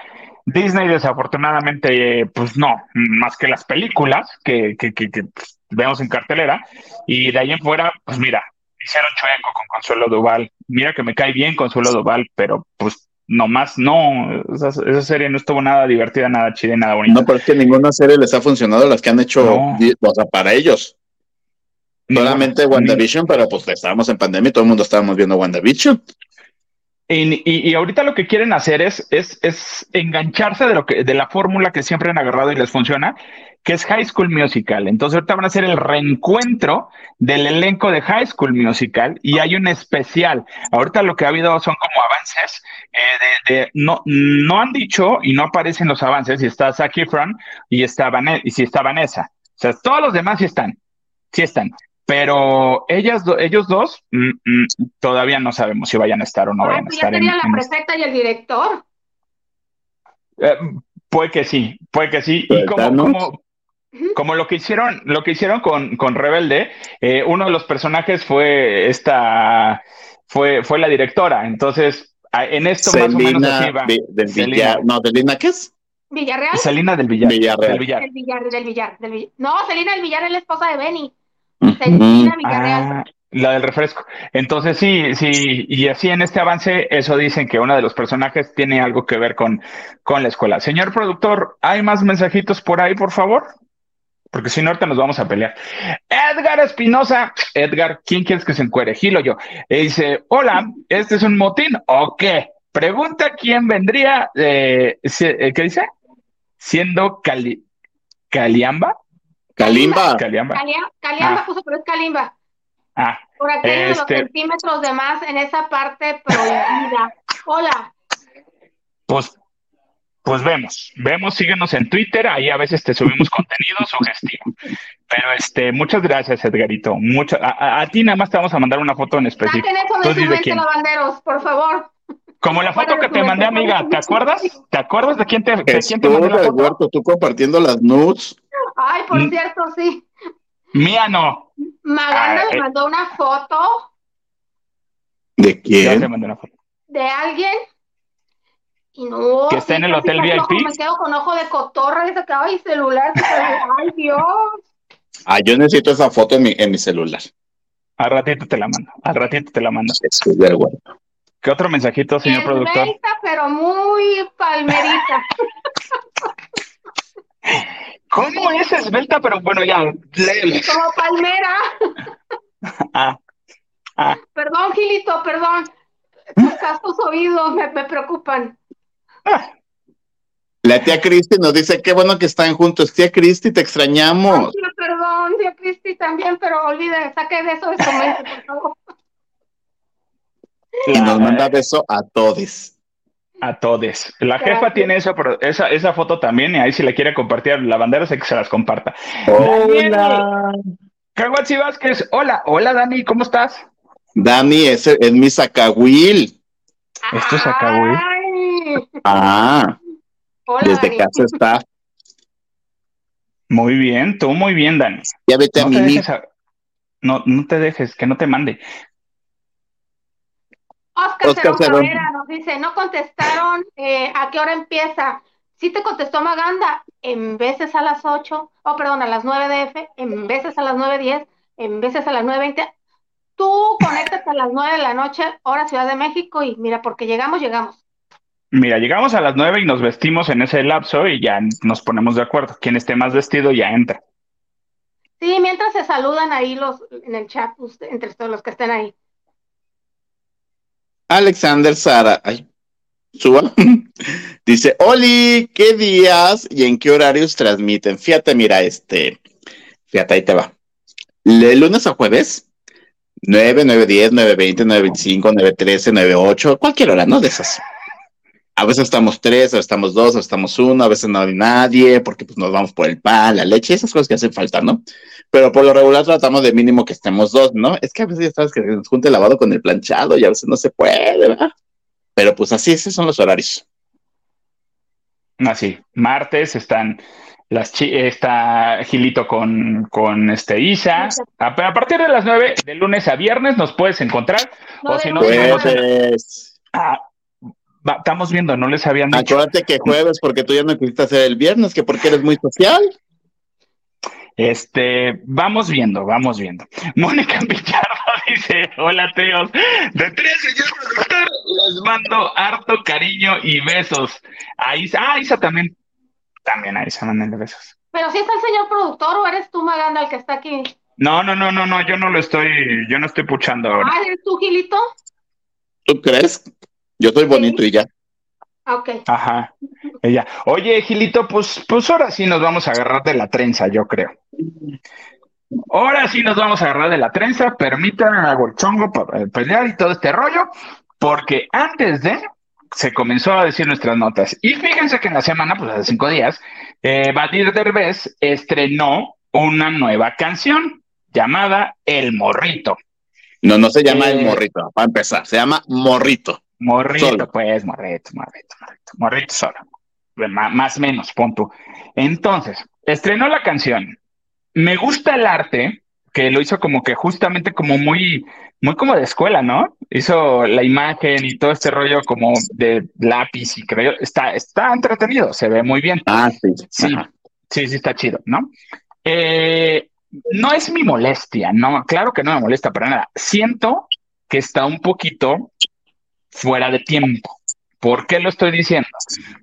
Disney, desafortunadamente, pues no, más que las películas que, que, que, pues, vemos en cartelera. Y de ahí en fuera, pues mira, hicieron chueco con Consuelo Duval. Mira que me cae bien Consuelo Duval, pero pues nomás no, esa, serie no estuvo nada divertida, nada chida, nada bonita. No, pero es que ninguna serie les ha funcionado las que han hecho, o sea, para ellos. Solamente WandaVision, pero pues estábamos en pandemia y todo el mundo estábamos viendo WandaVision. Y, ahorita lo que quieren hacer es, engancharse de lo que, de la fórmula que siempre han agarrado y les funciona, que es High School Musical. Entonces ahorita van a hacer el reencuentro del elenco de High School Musical y hay un especial. Ahorita lo que ha habido son como avances eh, de, no, no han dicho y no aparecen los avances y está Zac Efron y está Vanessa, y si está Vanessa. O sea, todos los demás sí están, sí están. Pero ellas, ellos dos mm, mm, todavía no sabemos si vayan a estar o no vayan a estar. ¿Ya sería la prefecta y el director? Eh, puede que sí, puede que sí. Y como, como, lo que hicieron, lo que hicieron con, con Rebelde, eh, uno de los personajes fue esta, fue, fue la directora. Entonces, en esto más o menos así va. No, ¿de qué es? Villarreal. Selina del Villar. Villarreal. Del Villar. Del Villar, del Villar, del No, Selina del Villar es la esposa de Benny. Ah, la del refresco. Entonces sí, sí, y así en este avance, eso dicen que uno de los personajes tiene algo que ver con, con la escuela. Señor productor, ¿hay más mensajitos por ahí, por favor? Porque si no, ahorita nos vamos a pelear. Edgar Espinosa, Edgar, ¿quién quieres que se encuere? Gilo yo. Y dice, hola, ¿este es un motín o qué? Pregunta quién vendría, eh, eh ¿qué dice? Siendo Cali, Caliamba. Kalimba. Kalimba, Kalimba ah. puso, pero es Kalimba. Ah, Por aquellos este... centímetros de más en esa parte prohibida. Hola. Pues, pues vemos, vemos, síguenos en Twitter, ahí a veces te subimos contenido sugestivo. Pero este, muchas gracias, Edgarito. Mucho, a, ti nada más te vamos a mandar una foto en específico. Saquen eso de su mente, lavanderos, por favor. Como la foto que te mandé, amiga, ¿te acuerdas? ¿Te acuerdas de quién te, de quién te mandé la del foto? huerto, tú compartiendo las nudes. Ay, por Mm. cierto, sí. Mía no. Maganda Ay. me mandó una foto ¿De quién? mandé una foto. de alguien y no. ¿Que está en el hotel VIP? ojo, Me quedo con ojo de cotorra y se acaba mi celular. Ay, Dios. Ah, yo necesito esa foto en mi, en mi celular. Al ratito te la mando. Al ratito te la mando. ¿Qué otro mensajito, señor productor? Esbelta, pero muy palmerita. <laughs> ¿Cómo es esbelta? Pero bueno, ya. Como palmera. <laughs> Ah, ah. Perdón, Gilito, perdón. Tus castos oídos me, me preocupan. La tía Cristi nos dice, qué bueno que están juntos. Tía Cristi, te Ay, extrañamos. perdón, tía Cristi también, pero olvide, saque de eso de su mente, por favor. Y nos manda beso a todos. A todes. La jefa Gracias. tiene pero esa, esa foto también, y ahí si la quiere compartir la bandera, sé que se las comparta. Hola. Caguachi Vázquez, hola, hola Dani, ¿cómo estás? Dani, ese es mi sacahuil. Esto es. Ay, Ah, Hola, desde Dani. casa está. Muy bien, tú muy bien, Dani. Ya vete a No mí. dejes, a- no, no te dejes, que no te mande. Oscar, Oscar Cerón Cerón. Cabrera nos dice, no contestaron eh, a qué hora empieza. Sí te contestó Maganda, en veces a las 8, oh perdón, a las 9 DF, en veces a las 9.10, en veces a las 9.20. Tú conéctate a las 9 de la noche, hora Ciudad de México, y mira, porque llegamos, llegamos. Mira, llegamos a las nueve y nos vestimos en ese lapso y ya nos ponemos de acuerdo. Quien esté más vestido ya entra. Sí, mientras se saludan ahí los en el chat, usted- entre todos los que estén ahí. Alexander Sara. Ay, suba. <laughs> Dice, Oli, ¿qué días y en qué horarios transmiten? Fíjate, mira, este, fíjate, ahí te va. De lunes a jueves, 9, 9, 10, 9, 20, 9, 25, 9, 13, 9, 8, cualquier hora, ¿no? De esas. A veces estamos tres, a veces estamos dos, a veces estamos uno, a veces no hay nadie, porque pues nos vamos por el pan, la leche, esas cosas que hacen falta, ¿no? Pero por lo regular tratamos de mínimo que estemos dos, ¿no? Es que a veces ya sabes que se nos junta el lavado con el planchado y a veces no se puede, ¿verdad? Pero pues así, esos son los horarios. Así, martes están las chi- está Gilito con, con este Isa. A, a partir de las nueve, de lunes a viernes, nos puedes encontrar. No O si no. Ah, va- estamos viendo, no les habían dicho. Acuérdate que jueves, porque tú ya no quisiste hacer el viernes, que porque eres muy social. Este, vamos viendo, vamos viendo. <laughs> Mónica Pichardo <laughs> dice, hola tíos, de tres señor productor, les mando harto cariño y besos. A Isa, ah, Isa también, también a Isa mándenle besos. Pero si está el señor productor o eres tú, Maganda, el que está aquí. No, no, no, no, no, yo no lo estoy, yo no estoy puchando ahora. Ah, ¿eres tú, Gilito? ¿Tú crees? Yo soy bonito y ya. Ah, ok. Ajá. Ella, oye, Gilito, pues, pues ahora sí nos vamos a agarrar de la trenza, yo creo. Ahora sí nos vamos a agarrar de la trenza, permítanme hago el chongo para eh, pelear y todo este rollo, porque antes de se comenzó a decir nuestras notas. Y fíjense que en la semana, pues hace cinco días, eh, Badir Derbez estrenó una nueva canción llamada El Morrito. No, no se llama Eh. el morrito, para empezar, se llama morrito. Morrito, Solo. pues, morrito, morrito, morrito, morrito solo. Má- Más o menos, pon tú. Entonces, estrenó la canción. Me gusta el arte, que lo hizo como que justamente como muy, muy como de escuela, ¿no? Hizo la imagen y todo este rollo como de lápiz y creo, está, está entretenido, se ve muy bien. Ah, sí. Sí, Ajá. sí, sí, está chido, ¿no? Eh, no es mi molestia, no, claro que no me molesta para nada. Siento que está un poquito fuera de tiempo. ¿Por qué lo estoy diciendo?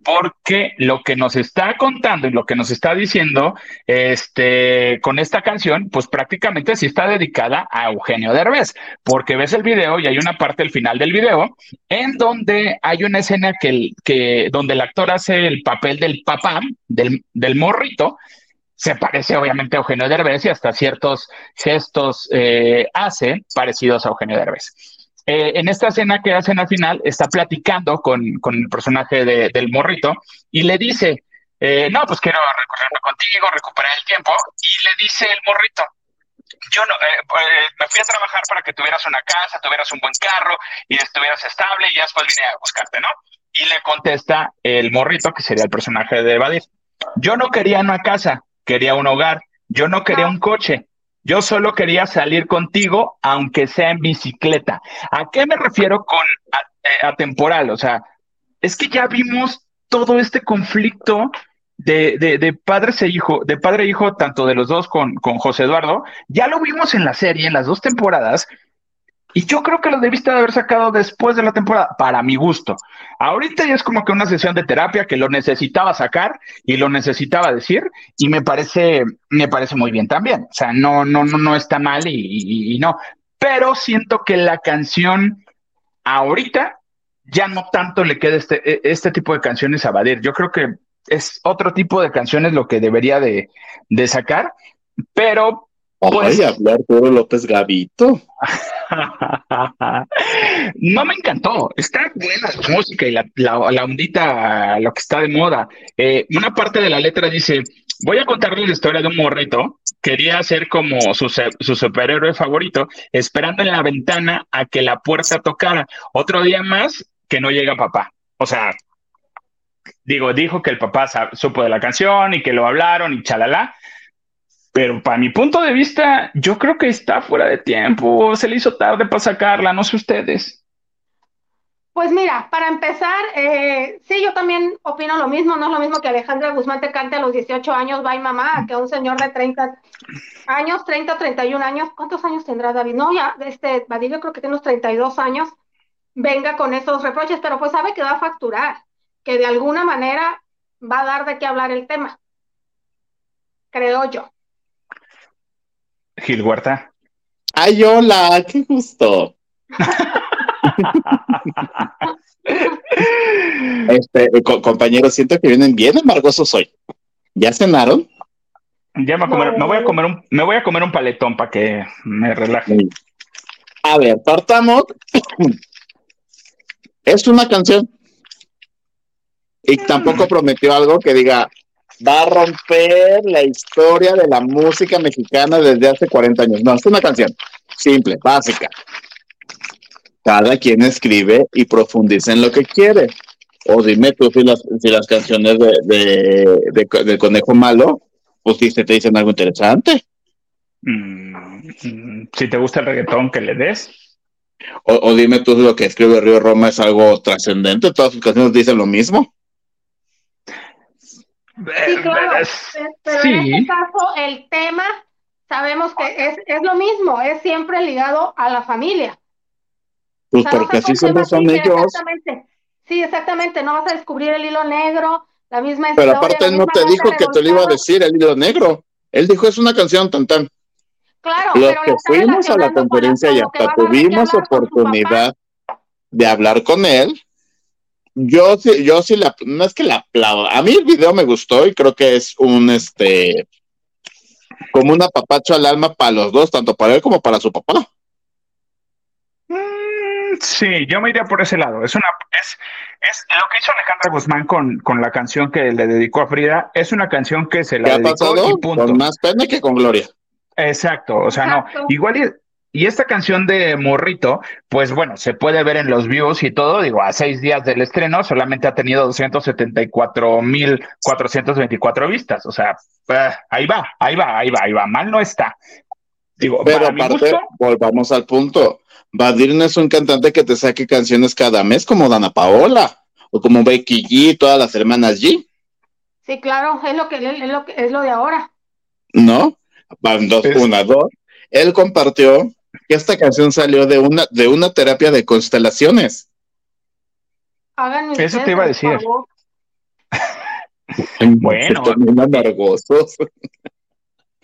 Porque lo que nos está contando y lo que nos está diciendo este, con esta canción, pues prácticamente sí está dedicada a Eugenio Derbez, porque ves el video y hay una parte al final del video en donde hay una escena que, que donde el actor hace el papel del papá, del, del morrito, se parece obviamente a Eugenio Derbez y hasta ciertos gestos eh, hace parecidos a Eugenio Derbez. Eh, en esta escena que hacen al final, está platicando con, con el personaje de- del morrito y le dice, eh, no, pues quiero recorrerme contigo, recuperar el tiempo, y le dice el morrito, yo no, eh, eh, me fui a trabajar para que tuvieras una casa, tuvieras un buen carro y estuvieras estable y ya después vine a buscarte, ¿no? Y le contesta el morrito, que sería el personaje de Evadir. Yo no quería una casa, quería un hogar. Yo no quería un coche. Yo solo quería salir contigo, aunque sea en bicicleta. ¿A qué me refiero con eh, atemporal? O sea, es que ya vimos todo este conflicto de, de, padres e hijo, de padre e hijo, tanto de los dos con, con José Eduardo, ya lo vimos en la serie, en las dos temporadas, y yo creo que lo debiste de haber sacado después de la temporada, para mi gusto. Ahorita ya es como que una sesión de terapia que lo necesitaba sacar y lo necesitaba decir, y me parece, me parece muy bien también. O sea, no, no, no, no está mal y, y no. Pero siento que la canción ahorita ya no tanto le queda este, e, este tipo de canciones a Badir. Yo creo que es otro tipo de canciones lo que debería de, sacar, pero... Pues, hablar todo López Gavito. <laughs> no me encantó. Está buena la música y la, la, ondita, lo que está de moda. Eh, una parte de la letra dice, voy a contarles la historia de un morrito. Quería ser como su, su superhéroe favorito, esperando en la ventana a que la puerta tocara. Otro día más que no llega papá. O sea, digo, dijo que el papá supo de la canción y que lo hablaron y chalala. Pero para mi punto de vista, yo creo que está fuera de tiempo. Se le hizo tarde para sacarla, no sé ustedes. Pues mira, para empezar, eh, sí, yo también opino lo mismo. No es lo mismo que Alejandra Guzmán te cante a los 18 años, bye mamá, que un señor de 30 años, 30, 31 años. ¿Cuántos años tendrá David? No, ya, este, Badillo creo que tiene unos 32 años. Venga con esos reproches, pero pues sabe que va a facturar que de alguna manera va a dar de qué hablar el tema. Creo yo. Gil Huerta. Ay, hola, qué gusto. este, eh, compañeros, siento que vienen bien amargosos hoy. ¿Ya cenaron? Ya me, me voy a comer un, me voy a comer un paletón para que me relaje. A ver, partamos. es una canción y tampoco prometió algo que diga, va a romper la historia de la música mexicana desde hace 40 años. No, es una canción simple, básica. Cada quien escribe y profundiza en lo que quiere. O dime tú si las, si las canciones de, del conejo malo, pues si te dicen algo interesante. Mm, si te gusta el reggaetón, que le des. O, o, dime tú si lo que escribe Río Roma es algo trascendente, todas sus canciones dicen lo mismo. Sí, claro, pero en este caso el tema sabemos que es, es lo mismo, es siempre ligado a la familia. Pues porque así son, son ellos. Exactamente. Sí, exactamente, no vas a descubrir el hilo negro, la misma Pero aparte él no te dijo que te lo iba a decir el hilo negro. Él dijo es una canción tan tan. Claro, Los que fuimos a la conferencia y hasta tuvimos oportunidad de hablar con él, yo sí, yo sí la, no es que la aplaudo. A mí el video me gustó y creo que es un este como un apapacho al alma para los dos, tanto para él como para su papá. Mm, sí, yo me iría por ese lado. Es una, es, es lo que hizo Alejandra Guzmán con, con la canción que le dedicó a Frida, es una canción que se la dedicó y punto. Con más pena que con gloria. Exacto, o sea, no, igual y esta canción de Morrito, pues bueno, se puede ver en los views y todo, digo, a seis días del estreno solamente ha tenido 274.424 vistas, o sea, eh, ahí va, ahí va, ahí va, ahí va, mal no está. Digo, Pero aparte, volvamos al punto, Badir no es un cantante que te saque canciones cada mes como Dana Paola o como Becky G, todas las hermanas G. Sí, claro, es lo que es lo, que, es lo de ahora. ¿No? Van dos, una, dos. Él compartió que esta canción salió de una, de una terapia de constelaciones. Eso te iba a decir. <laughs> bueno.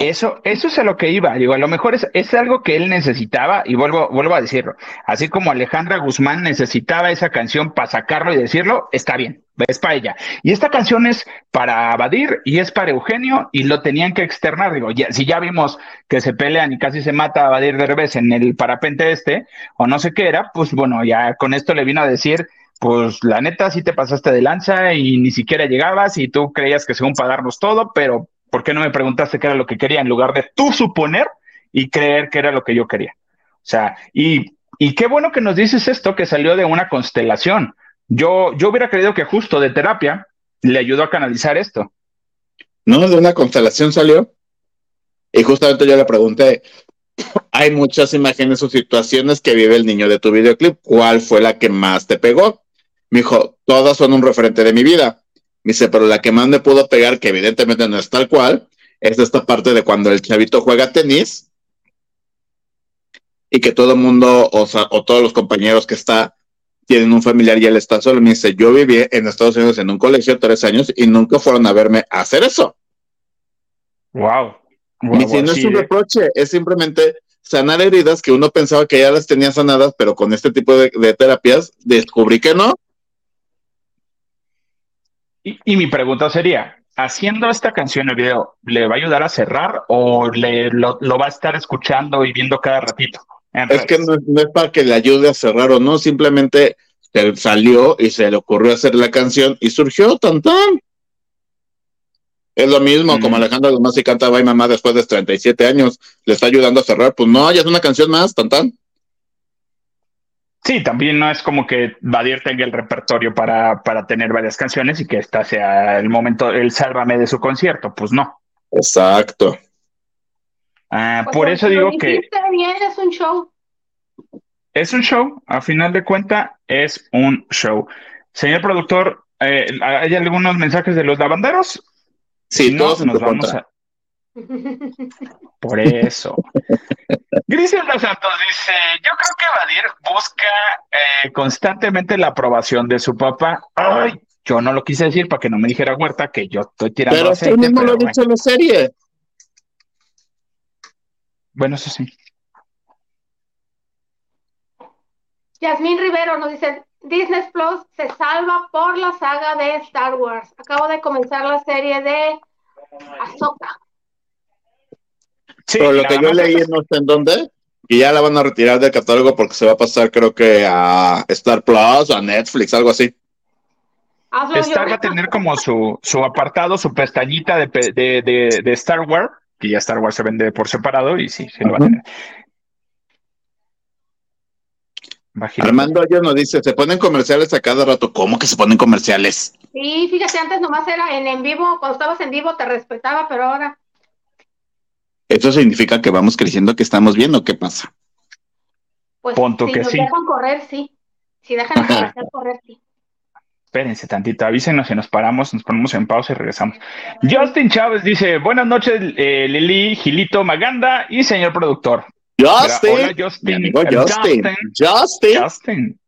Eso, eso es a lo que iba. Digo, a lo mejor es, es, algo que él necesitaba, y vuelvo, vuelvo a decirlo. Así como Alejandra Guzmán necesitaba esa canción para sacarlo y decirlo, está bien, es para ella. Y esta canción es para Badir y es para Eugenio, y lo tenían que externar. Digo, ya, si ya vimos que se pelean y casi se mata a Badir de revés en el parapente este, o no sé qué era, pues bueno, ya con esto le vino a decir pues la neta sí te pasaste de lanza y ni siquiera llegabas y tú creías que según pagarnos todo, pero ¿por qué no me preguntaste qué era lo que quería en lugar de tú suponer y creer que era lo que yo quería? sea, y, y qué bueno que nos dices esto que salió de una constelación. Yo, yo hubiera creído que justo de terapia le ayudó a canalizar esto. No, de una constelación salió. Y justamente yo le pregunté, hay muchas imágenes o situaciones que vive el niño de tu videoclip. ¿Cuál fue la que más te pegó? Me dijo, todas son un referente de mi vida. Me dice, pero la que más me pudo pegar, que evidentemente no es tal cual, es esta parte de cuando el chavito juega tenis y que todo el mundo, o, o todos los compañeros que está, tienen un familiar y él está solo. Me dice, yo viví en Estados Unidos en un colegio tres años y nunca fueron a verme a hacer eso. Wow. y si no es un reproche, es simplemente sanar heridas que uno pensaba que ya las tenía sanadas, pero con este tipo de, terapias descubrí que no. Y, mi pregunta sería, haciendo esta canción el video, ¿le va a ayudar a cerrar o le, lo, va a estar escuchando y viendo cada ratito? Es que no, es para que le ayude a cerrar o no, simplemente salió y se le ocurrió hacer la canción y surgió tan tan. Es lo mismo, como Alejandro Dumas y canta Bye Mamá después de 37 años, le está ayudando a cerrar, pues no, ya es una canción más, tan tan. Sí, también no es como que Badir tenga el repertorio para, para tener varias canciones y que esta sea el momento, el sálvame de su concierto, pues no. Exacto. Ah, pues por eso digo que... Bien, es un show. Es un show, a final de cuenta, es un show. Señor productor, eh, ¿hay algunos mensajes de los lavanderos? Sí, todos nos vamos a. Por eso. Griselda Santos dice: Yo creo que Vadir busca eh, constantemente la aprobación de su papá. Ay, yo no lo quise decir para que no me dijera Huerta que yo estoy tirando pero aceite. Pero mismo lo ha dicho en la serie. Bueno, eso sí. Yasmín Rivero nos dice, Disney Plus se salva por la saga de Star Wars. Acabo de comenzar la serie de Ahsoka. Sí, Pero lo que yo leí no sé en dónde, y ya la van a retirar del catálogo porque se va a pasar creo que a Star Plus o a Netflix, algo así. Star va a tener como su, su apartado, su pestañita de, de, de, Star Wars, que ya Star Wars se vende por separado y sí, se lo va a tener. Armando ya nos dice, se ponen comerciales a cada rato. ¿Cómo que se ponen comerciales? Sí, fíjate, antes nomás era en, en vivo, cuando estabas en vivo te respetaba, pero ahora. ¿Eso significa que vamos creciendo, que estamos viendo? ¿Qué pasa? Pues si que sí. dejan correr, sí. Si dejan correr, sí. Espérense tantito, avísenos y nos paramos, nos ponemos en pausa y regresamos. Justin Chávez dice, buenas noches, eh, Lili, Gilito, Maganda y señor productor. Justin. Justin. Justin. Justin. Justin.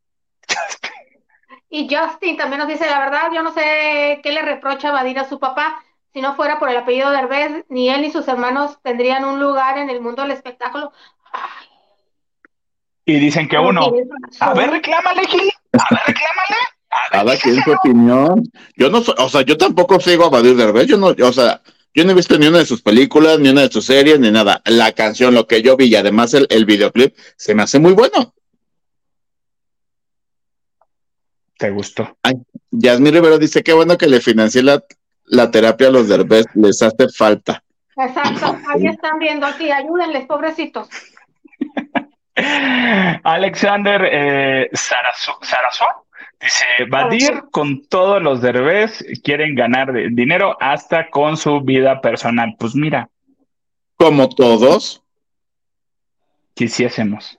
Y Justin también nos dice, la verdad, yo no sé qué le reprocha Badir a su papá. Si no fuera por el apellido de Herbes, ni él ni sus hermanos tendrían un lugar en el mundo del espectáculo. Y dicen que uno, a ver, reclámale, Gil, a ver, reclámale. Cada quien su opinión. Yo no, o sea, yo tampoco sigo a Badir Derbez, yo no, o sea, yo no he visto ni una de sus películas, ni una de sus series, ni nada. La canción, lo que yo vi y además el, el videoclip, se me hace muy bueno. ¿Te gustó? Ay, Yasmín Rivero dice, qué bueno que le financié la, la terapia a los derbés, les hace falta. Exacto, ahí están viendo, sí, ayúdenles, pobrecitos. Alexander eh, Dice, Badir con todos los derbés quieren ganar dinero hasta con su vida personal. Pues mira. Como todos. Quisiésemos.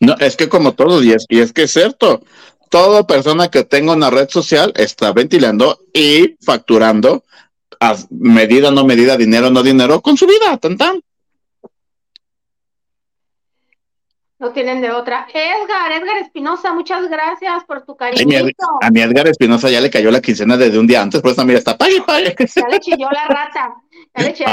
No, es que como todos, y es, y es que es cierto. Toda persona que tenga una red social está ventilando y facturando a medida, no medida, dinero, no dinero, con su vida, tan tan. No tienen de otra. Edgar, Edgar Espinosa, muchas gracias por tu cariño. A mi Edgar Espinosa ya le cayó la quincena desde un día antes, por eso mira, está pague, pague. Ya le chilló la rata. Ya le chilló.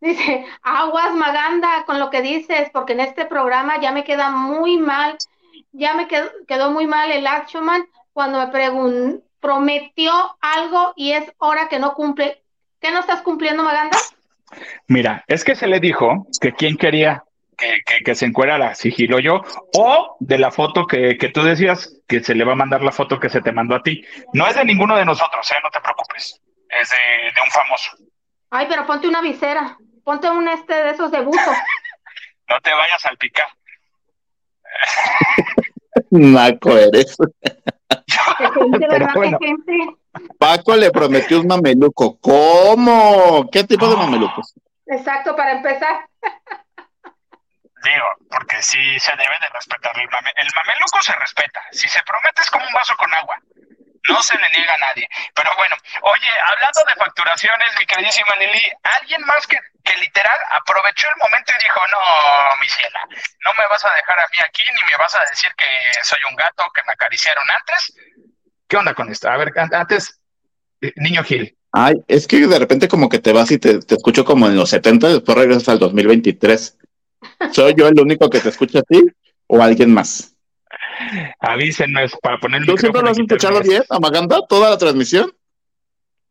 Dice, aguas Maganda con lo que dices, porque en este programa ya me queda muy mal, ya me quedó, quedó muy mal el Action Man cuando me prometió algo y es hora que no cumple. ¿Qué no estás cumpliendo, Maganda? Mira, es que se le dijo que quien quería que, se encuera sigilo yo, o de la foto que, tú decías que se le va a mandar la foto que se te mandó a ti. No es de ninguno de nosotros, ¿eh? no te preocupes. Es de, un famoso. Ay, pero ponte una visera, ponte un este de esos de buzo. <laughs> no te vayas a salpicar. <laughs> Naco eres. <laughs> Paco le prometió un mameluco. ¿Cómo? ¿Qué tipo de Ah. mamelucos? Exacto, para empezar. Digo, porque sí se debe de respetar el mame. El mameluco se respeta. Si se promete es como un vaso con agua. No se le niega a nadie. Pero bueno, oye, hablando de facturaciones, mi queridísima Lili, alguien más que, que literal aprovechó el momento y dijo, no, mi ciela, no me vas a dejar a mí aquí ni me vas a decir que soy un gato que me acariciaron antes. ¿Qué onda con esto? A ver, an- antes, eh, niño Gil. Ay, es que de repente como que te vas y te, te escucho como en los 70, después regresas al 2023. ¿Soy yo el único que te escucha así o alguien más? Avísenos para poner el ¿Tú siempre lo has escuchado bien, Amaganda, toda la transmisión?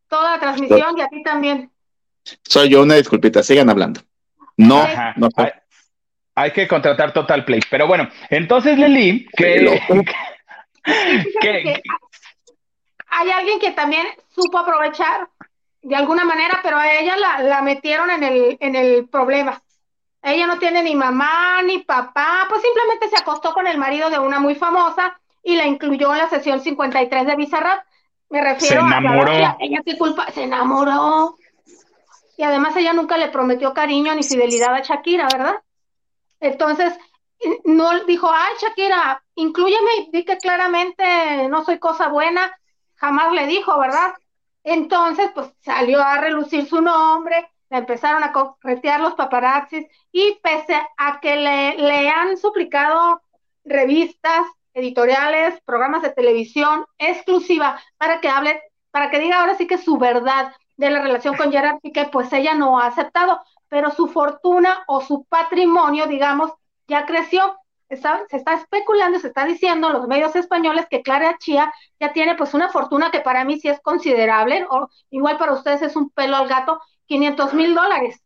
Toda la transmisión y a ti también. Soy yo, una disculpita, sigan hablando. No, Ajá. no Hay, hay que contratar Total Play. Pero bueno, entonces Lili, que, loco. Fíjate <laughs> que- que hay alguien que también supo aprovechar de alguna manera, pero a ella la, la metieron en el, en el problema. Ella no tiene ni mamá ni papá, pues simplemente se acostó con el marido de una muy famosa y la incluyó en la sesión 53 de Bizarrap. Me refiero Se a enamoró. ella, ella qué culpa, se enamoró. Y además ella nunca le prometió cariño ni fidelidad a Shakira, ¿verdad? Entonces, no dijo, ay, Shakira, inclúyeme y di que claramente no soy cosa buena, jamás le dijo, ¿verdad? Entonces, pues salió a relucir su nombre, empezaron a corretear los paparazzis y pese a que le, le han suplicado revistas, editoriales, programas de televisión exclusiva para que hable, para que diga ahora sí que su verdad de la relación con Gerard Piqué, pues ella no ha aceptado, pero su fortuna o su patrimonio, digamos, ya creció. Está, se está especulando, se está diciendo en los medios españoles que Clara Chía ya tiene pues una fortuna que para mí sí es considerable, o igual para ustedes es un pelo al gato, 500 mil dólares.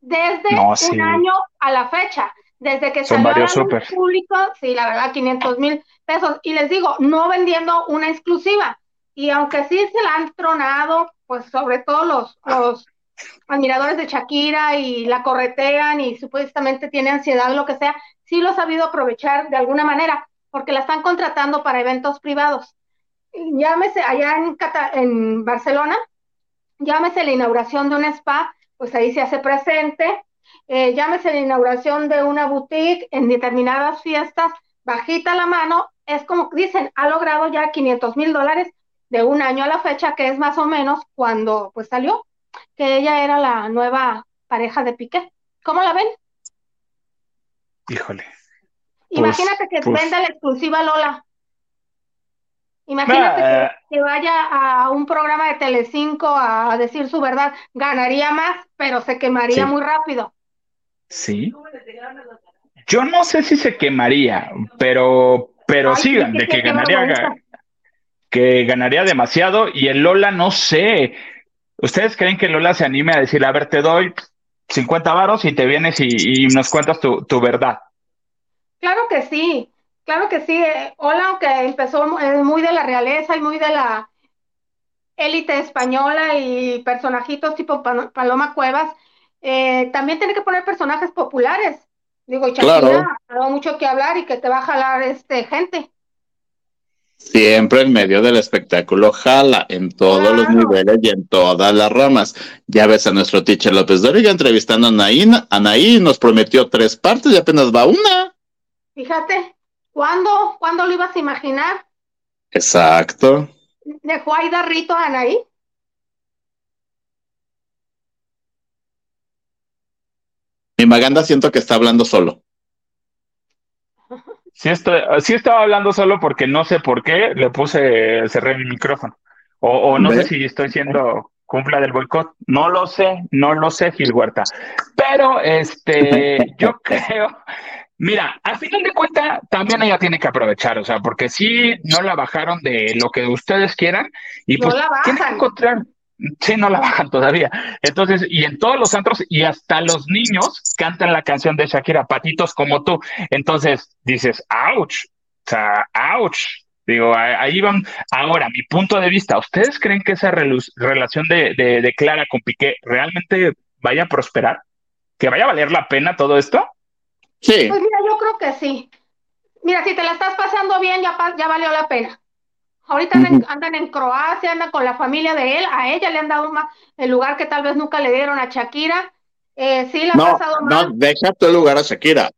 Desde No, sí. un año a la fecha, desde que Son salió a varios la luz súper. público, sí, la verdad, 500 mil pesos. Y les digo, no vendiendo una exclusiva. Y aunque sí se la han tronado, pues sobre todo los, los admiradores de Shakira y la corretean y supuestamente tiene ansiedad lo que sea, sí lo ha sabido aprovechar de alguna manera, porque la están contratando para eventos privados. Llámese allá en, Cata- en Barcelona, llámese la inauguración de un spa, pues ahí se hace presente, eh, llámese la inauguración de una boutique en determinadas fiestas, bajita la mano, es como dicen, ha logrado ya 500 mil dólares de un año a la fecha, que es más o menos cuando pues salió, que ella era la nueva pareja de Piqué. ¿Cómo la ven? Híjole. Imagínate que pues. venda la exclusiva Lola. Imagínate Ah. que, que vaya a un programa de Telecinco a, a decir su verdad, ganaría más, pero se quemaría Sí. muy rápido. Sí. Yo no sé si se quemaría, pero, pero Ay, sí, sí, de que ganaría, que ganaría demasiado. Y el Lola, no sé. ¿Ustedes creen que Lola se anime a decir, a ver, te doy 50 varos y te vienes y, y nos cuentas tu, tu verdad? Claro que sí, claro que sí. Eh, Hola, aunque empezó eh, muy de la realeza y muy de la élite española y personajitos tipo Pa- Paloma Cuevas, eh, también tiene que poner personajes populares. Digo, y Shakira Claro. ha dado mucho que hablar y que te va a jalar este gente. Siempre en medio del espectáculo jala en todos los niveles y en todas las ramas. Ya ves a nuestro teacher López Dóriga entrevistando a Anaí. Anaí nos prometió tres partes y apenas va una. Fíjate, ¿cuándo, cuándo lo ibas a imaginar? Exacto. Dejó ahí de rito a Anaí. Mi Maganda siento que está hablando solo. Sí, estoy, sí estaba hablando solo porque no sé por qué le puse, cerré mi micrófono. O, o no sé si estoy siendo cumpla del boicot. No lo sé, no lo sé, Gil Huerta. Pero este, <laughs> yo creo, mira, al final de cuentas, también ella tiene que aprovechar, o sea, porque sí no la bajaron de lo que ustedes quieran y No pues la tiene que bajan. encontrar. Sí, no la bajan todavía. Entonces, y en todos los antros y hasta los niños cantan la canción de Shakira, patitos como tú. Entonces dices, ouch, o sea, ouch. Digo, ahí van. Ahora, mi punto de vista, ¿ustedes creen que esa relación de, de, de Clara con Piqué realmente vaya a prosperar? que vaya a valer la pena todo esto? Sí. Pues mira, yo creo que sí. Mira, si te la estás pasando bien, ya, ya valió la pena. Ahorita andan, en Croacia, andan con la familia de él, a ella le han dado más el lugar que tal vez nunca le dieron a Shakira. Eh, sí, la ha pasado mal. No, deja tu lugar a Shakira.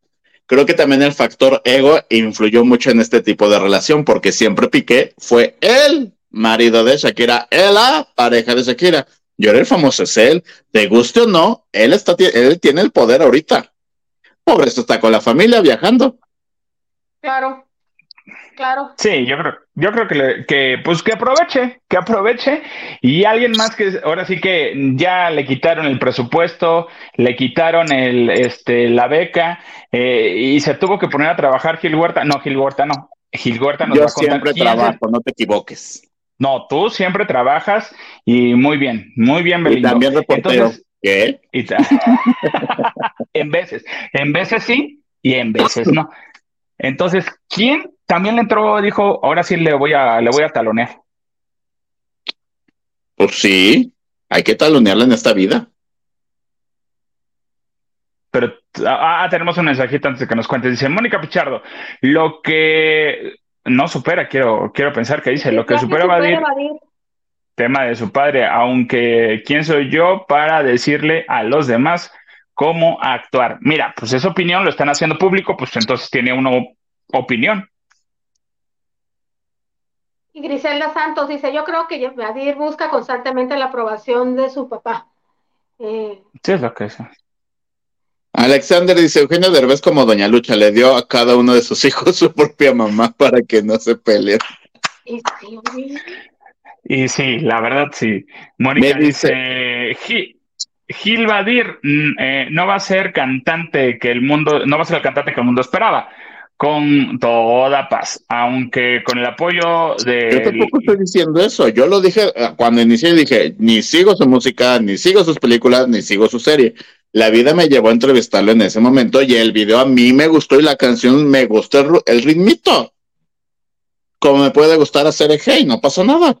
Creo que también el factor ego influyó mucho en este tipo de relación, porque siempre Piqué fue el marido de Shakira, él la pareja de Shakira. Y ahora el famoso es él. Te guste o no, él, está, él tiene el poder ahorita. Pobre, esto está con la familia viajando. Claro, claro. Sí, yo creo, yo creo que, que, pues que aproveche, que aproveche. Y alguien más que ahora sí que ya le quitaron el presupuesto, le quitaron el, este, la beca eh, y se tuvo que poner a trabajar Gil Huerta. No, Gil Huerta no. Gil Huerta nos va a contar. siempre trabajo, no te equivoques. No, tú siempre trabajas y muy bien, muy bien, Belinda. Y también reportero. ¿Qué? <laughs> en veces, en veces sí y en veces no. Entonces, ¿quién también le entró, dijo, ahora sí le voy a, le voy a talonear? Pues sí, hay que talonearla en esta vida. Pero ah, ah, tenemos un mensajito antes de que nos cuente. Dice Mónica Pichardo, lo que no supera, quiero, quiero pensar que dice, lo que supera Vadir, tema de su padre, aunque ¿quién soy yo para decirle a los demás cómo actuar. Mira, pues esa opinión lo están haciendo público, pues entonces tiene una opinión. Y Griselda Santos dice, yo creo que Vadir busca constantemente la aprobación de su papá. Eh, sí, es lo que es. Alexander dice, Eugenio Derbez como Doña Lucha le dio a cada uno de sus <laughs> hijos su propia mamá para que no se peleen. Y sí, la verdad sí. Mónica dice, Gil Badir mm, eh, no va a ser cantante que el mundo, no va a ser el cantante que el mundo esperaba, con toda paz, aunque con el apoyo de... Yo tampoco estoy diciendo eso, yo lo dije eh, cuando inicié, dije, ni sigo su música, ni sigo sus películas, ni sigo su serie. La vida me llevó a entrevistarlo en ese momento y el video a mí me gustó y la canción me gustó el, ritmito. Como me puede gustar hacer eje no pasa nada.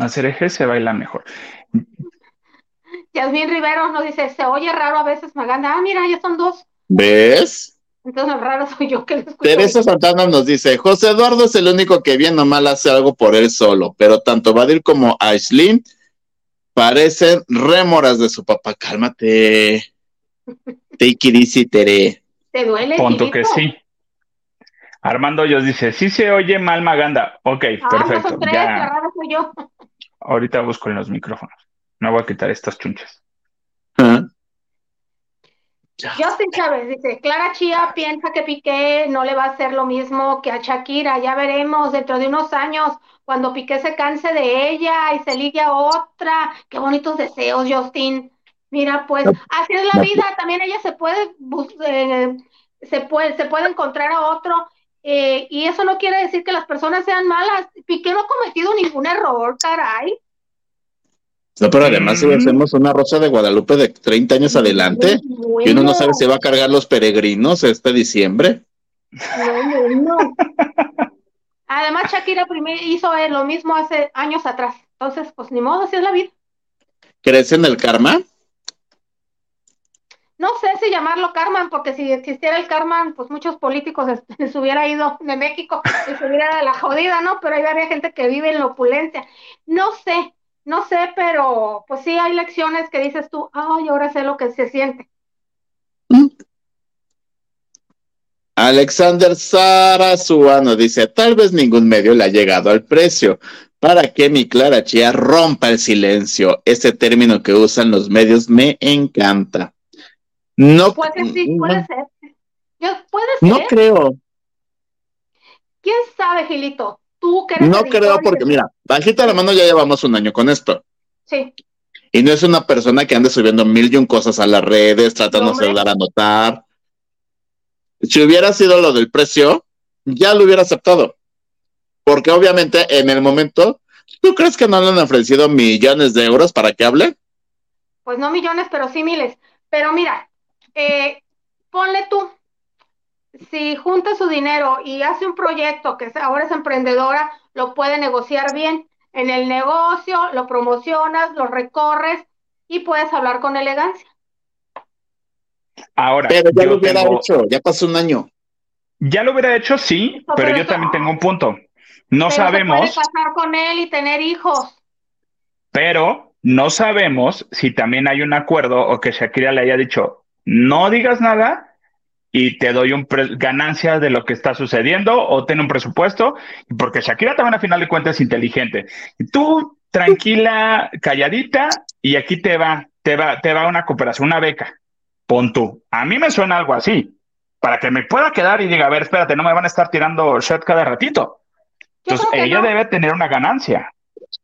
Hacer eje se baila mejor. Yasmín Rivero nos dice, se oye raro a veces Maganda. Ah, mira, ya son dos. ¿Ves? Entonces raro soy yo que lo escucho. Teresa Santana nos dice, José Eduardo es el único que bien o mal hace algo por él solo, pero tanto Badir como Aislinn parecen rémoras de su papá. Cálmate. <laughs> Take it easy, Tere. ¿Te duele? Punto que sí. Armando Hoyos dice, sí se oye mal Maganda. Ok, ah, perfecto. ya. Raro soy yo. Ahorita busco en los micrófonos. No voy a quitar estas chunchas. ¿Ah? Justin Chávez dice, Clara Chía piensa que Piqué no le va a hacer lo mismo que a Shakira, ya veremos dentro de unos años cuando Piqué se canse de ella y se ligue a otra. Qué bonitos deseos, Justin. Mira, pues así es la vida, también ella se puede, eh, se puede, se puede encontrar a otro eh, y eso no quiere decir que las personas sean malas. Piqué no ha cometido ningún error, caray. No, pero además si hacemos una rosa de Guadalupe de 30 años adelante, y uno no sabe si va a cargar los peregrinos este diciembre. Además, Shakira hizo lo mismo hace años atrás. Entonces, pues ni modo, así es la vida. ¿Crees en el karma? No sé si llamarlo karma, porque si existiera el karma, pues muchos políticos se <laughs> hubiera ido de México y se hubiera de la jodida, ¿no? Pero hay varias gente que vive en la opulencia. No sé, no sé, pero pues sí hay lecciones que dices tú, ay, ahora sé lo que se siente. Alexander Sarasuano dice, tal vez ningún medio le ha llegado al precio. Para que mi Clara Chía rompa el silencio. Ese término que usan los medios me encanta. No, puede, sí, puede ser. ¿Puede ser? No creo. ¿Quién sabe, Gilito? no creo porque, mira, bajita la mano ya llevamos un año con esto. Sí. Y no es una persona que ande subiendo mil y un cosas a las redes, tratando de dar a notar. Si hubiera sido lo del precio, ya lo hubiera aceptado. Porque obviamente en el momento, ¿tú crees que no le han ofrecido millones de euros para que hable? Pues no millones, pero sí miles. Pero mira, eh, ponle tú, si junta su dinero y hace un proyecto que ahora es emprendedora, lo puede negociar bien. En el negocio lo promocionas, lo recorres y puedes hablar con elegancia. Ahora, Pero ya lo hubiera tengo- hecho, ya pasó un año. ya lo hubiera hecho, sí, No, pero pero yo eso- también tengo un punto. No Pero sabemos, Se puede casar con él y tener hijos. pero no sabemos si también hay un acuerdo o que Shakira le haya dicho, no digas nada y te doy un ganancia de lo que está sucediendo o ten un presupuesto, porque Shakira también a final de cuentas es inteligente. Y tú tranquila, calladita y aquí te va, te va, te va una cooperación, una beca. Pon tú. A mí me suena algo así, para que me pueda quedar y diga, a ver, espérate, no me van a estar tirando shot cada ratito. Yo Entonces ella no. debe tener una ganancia.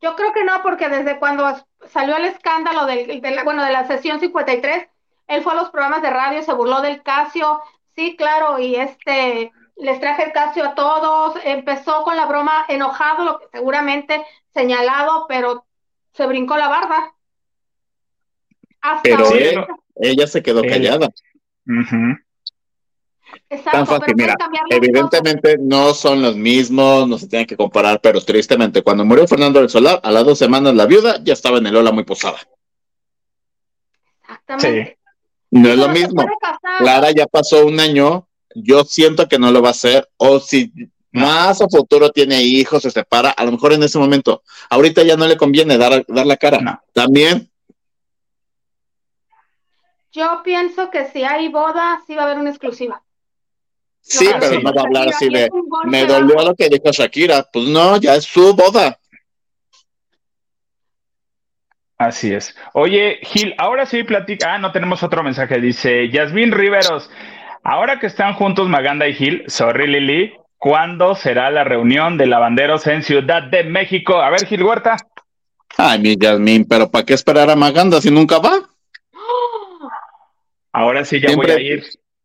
Yo creo que no, porque desde cuando salió el escándalo del, de la, bueno, de la sesión 53, él fue a los programas de radio, se burló del Casio, sí, claro, y este, les traje el Casio a todos, empezó con la broma enojado, lo que seguramente señalado, pero se brincó la barda. Hasta Pero ella se quedó callada. Ujú. Exacto, Tan fácil, mira. Evidentemente no son los mismos, no se tienen que comparar, pero tristemente, cuando murió Fernando del Solar, a las dos semanas la viuda ya estaba en el Ola muy posada. Exactamente. No es lo mismo. Clara ya pasó un año, yo siento que no lo va a hacer, o si más a futuro tiene hijos, se separa, a lo mejor en ese momento, ahorita ya no le conviene dar, dar la cara. No. También, Yo pienso que si hay boda, sí va a haber una exclusiva. sí, pero sí. no va a hablar así de, me dolió lo que dijo Shakira, pues no, ya es su boda. Así es. Oye, Gil, ahora sí platica. Ah, no tenemos otro mensaje. Dice Yasmín Riveros. Ahora que están juntos Maganda y Gil, sorry Lili, ¿cuándo será la reunión de lavanderos en Ciudad de México? A ver, Gil Huerta. Ay, mi Yasmín, pero ¿para qué esperar a Maganda si nunca va? <gasps> Ahora sí ya Siempre- voy a ir.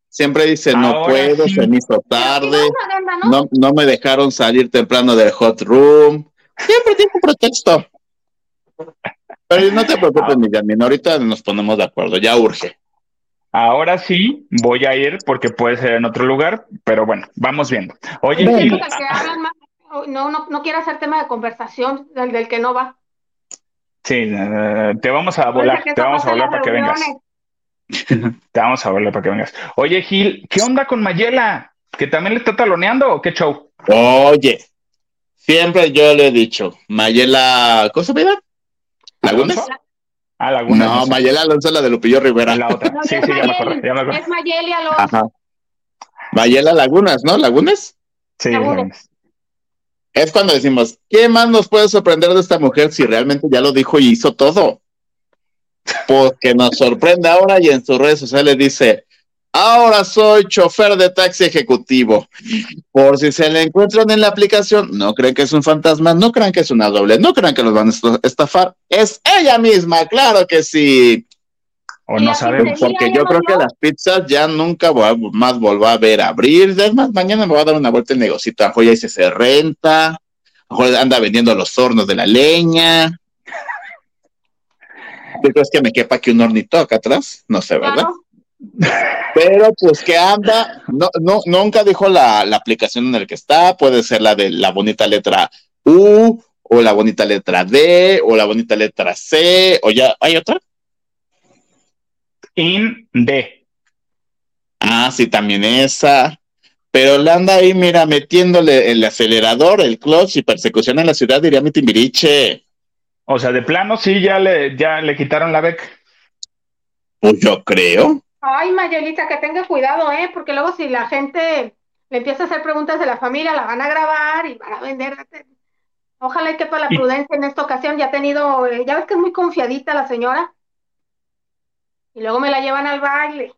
Siempre dice, no Ahora puedo, sí. se me hizo tarde, vas, Maganda, ¿no? no, no me dejaron salir temprano del hot room. Siempre tiene un pretexto. Pero no te preocupes, mi Yasmín, ahorita nos ponemos de acuerdo, ya urge. Ahora sí voy a ir porque puede ser en otro lugar, pero bueno, vamos viendo. Oye. Gil, no, no, no quiere hacer tema de conversación del, del que no va. sí, eh, te vamos a volar, te vamos a volar para que vengas. <laughs> Te vamos a volar para que vengas. Oye, Gil, ¿qué onda con Mayela? ¿Que también le está taloneando o qué show? Oye, siempre yo le he dicho, Mayela, ¿cómo se llama? ¿Lagunas? Ah, Laguna. No, sé. Mayela Alonso, la de Lupillo Rivera. La otra. No, Sí, es sí, ya me acordé, Mayeli, ya me acordé. Es Mayeli Alonso. Ajá. Mayela Lagunas, ¿no? ¿Lagunas? Sí, Laguna. Lagunas. Es cuando decimos, ¿qué más nos puede sorprender de esta mujer si realmente ya lo dijo y hizo todo? Porque nos sorprende ahora y en sus redes sociales dice, ahora soy chofer de taxi ejecutivo. Por si se le encuentran en la aplicación, no creen que es un fantasma, no crean que es una doble, no crean que los van a est- estafar. Es ella misma, claro que sí. O Y no sabemos. Porque yo creo que las pizzas ya nunca voy a- más volver a ver abrir. Es más, mañana me voy a dar una vuelta el negocito. A ya dice, se renta. A lo mejor anda vendiendo los hornos de la leña. <laughs> ¿Tú crees que me quepa aquí un hornito acá atrás? No sé, ¿verdad? Claro. Pero pues que anda, no, no, nunca dijo la, la aplicación en la que está, puede ser la de la bonita letra U, o la bonita letra D, o la bonita letra C, o ya, ¿hay otra? In de. Ah, sí, también esa. Pero le anda ahí, mira, metiéndole el acelerador, el clutch y persecución en la ciudad, diría mi Timbiriche. O sea, de plano sí ya le, ya le quitaron la beca. Pues yo creo. Ay, Mayelita, que tenga cuidado, ¿eh? Porque luego si la gente le empieza a hacer preguntas de la familia, la van a grabar y van a vender. Ojalá y que para la prudencia en esta ocasión ya ha tenido, eh, ya ves que es muy confiadita la señora. Y luego me la llevan al baile.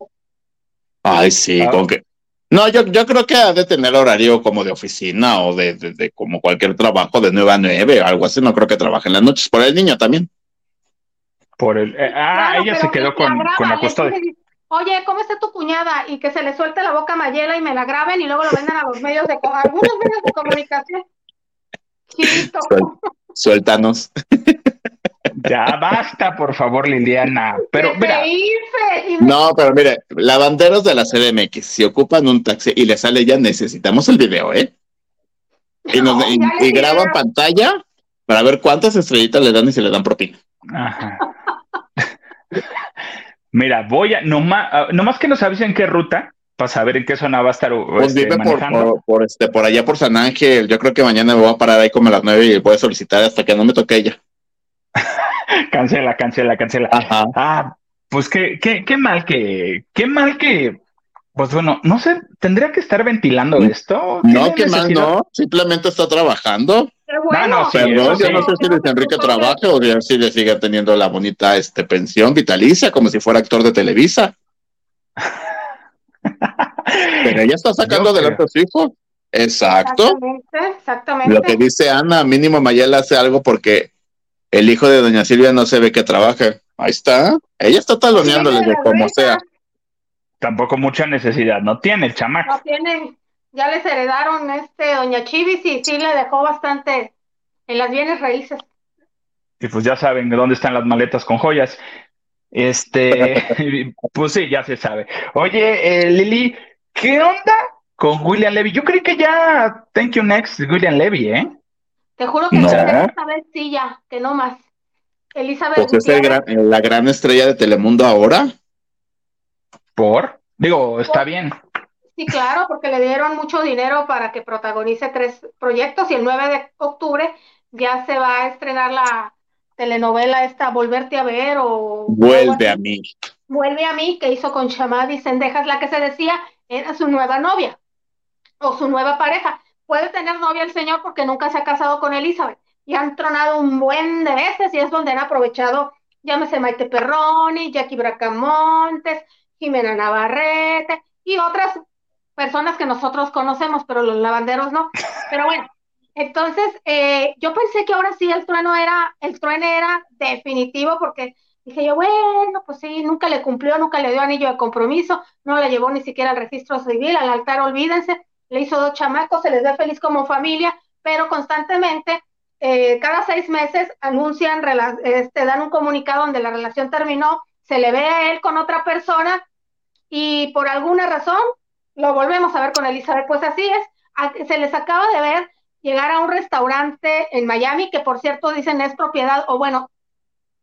Ay, sí, Ah. con que. No, yo, yo creo que ha de tener horario como de oficina o de, de- de como cualquier trabajo de 9 a 9 o algo así. No creo que trabaje en las noches. Por el niño también. Por el, eh, ah, Claro, ella se quedó con, con la le custodia. Oye, ¿cómo está tu cuñada? Y que se le suelte la boca a Mayela y me la graben y luego lo vendan a los medios de, algunos medios de comunicación. Chito. Suel- Suéltanos. <laughs> Ya basta, por favor, Liliana. Pero mira, No, pero mire, lavanderos de la CDMX, si ocupan un taxi y le sale ya, necesitamos el video, ¿eh? Y, nos- No, y- graban pantalla para ver cuántas estrellitas le dan y se le dan propina. ajá. <laughs> Mira, voy a, nomás, ah, nomás que nos avisen qué ruta, para saber en qué zona va a estar Pues este, vive por, manejando. por, por, este, por allá por San Ángel. Yo creo que mañana me voy a parar ahí como a las nueve y voy a solicitar hasta que no me toque ella. <laughs> Cancela, cancela, cancela. Ajá. Ah, pues qué, qué, qué mal que, qué mal que, pues bueno, no sé, tendría que estar ventilando esto. No, ¿Tiene que más no. Simplemente está trabajando. Bueno. no, sí, Perdón, yo no sé si Luis Enrique trabaja o si le sigue teniendo la bonita este, pensión vitalicia como si fuera actor de Televisa. <laughs> Pero ella está sacando Yo adelante a su hijo. Exacto. Exactamente, exactamente. Lo que dice Ana, mínimo Mayela hace algo porque el hijo de doña Silvia no se ve que trabaja. Ahí está. Ella está taloneándole de como sea. Tampoco mucha necesidad, no tiene el chamaco. No tienen, ya les heredaron este Doña Chivis y sí le dejó bastante en las bienes raíces. Y pues ya saben dónde están las maletas con joyas. Este, <laughs> pues sí, ya se sabe. Oye, eh, Lili, ¿qué onda con William Levy? Yo creí que ya Thank You Next William Levy, ¿eh? Te juro que No. esta vez sí ya, que no más. Elizabeth Pues es el Gutiérrez, gran- la gran estrella de Telemundo ahora. ¿Por? Digo, está bien. sí, claro, porque le dieron mucho dinero para que protagonice tres proyectos y el 9 de octubre ya se va a estrenar la telenovela esta Volverte a ver o Vuelve a mí. Vuelve a mí, que hizo con Shamadi Sendejas, la que se decía era su nueva novia o su nueva pareja. Puede tener novia el señor porque nunca se ha casado con Elizabeth y han tronado un buen de veces y es donde han aprovechado, llámese Maite Perroni, Jackie Bracamontes, Jimena Navarrete y otras personas que nosotros conocemos, pero los lavanderos no. Pero bueno, entonces eh, yo pensé que ahora sí el trueno era, el trueno era definitivo porque Dije yo, bueno, pues sí, nunca le cumplió, nunca le dio anillo de compromiso, no la llevó ni siquiera al registro civil, al altar, olvídense, le hizo dos chamacos, se les ve feliz como familia, pero constantemente, eh, cada seis meses anuncian, este, dan un comunicado donde la relación terminó, se le ve a él con otra persona y por alguna razón lo volvemos a ver con Elizabeth, pues así es, se les acaba de ver llegar a un restaurante en Miami, que por cierto dicen es propiedad, o bueno,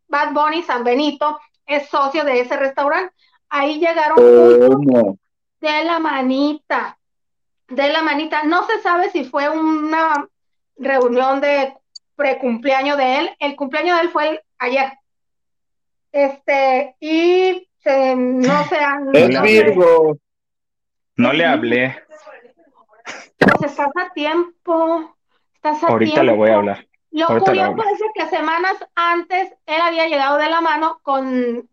Bad Bunny San Benito es socio de ese restaurante. Ahí llegaron de la manita, de la manita. No se sabe si fue una reunión de precumpleaños de él. El cumpleaños de él fue el- ayer. Este, y se- no se han. Es Virgo. No le hablé. pues estás a tiempo. Estás a Ahorita le voy a hablar. Lo Ahorita curioso hablo. es que semanas antes él había llegado de la mano con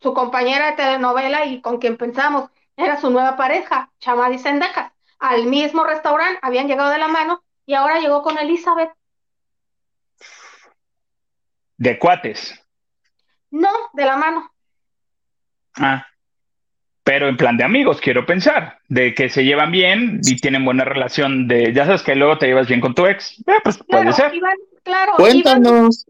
su compañera de telenovela y con quien pensamos era su nueva pareja, Chamadi Sendejas. Al mismo restaurante habían llegado de la mano y ahora llegó con Elizabeth. De cuates. No, de la mano. Ah. Pero en plan de amigos, quiero pensar, de que se llevan bien y tienen buena relación de, ya sabes que luego te llevas bien con tu ex. Eh, pues puede ser. iban, claro, iban, Cuéntanos.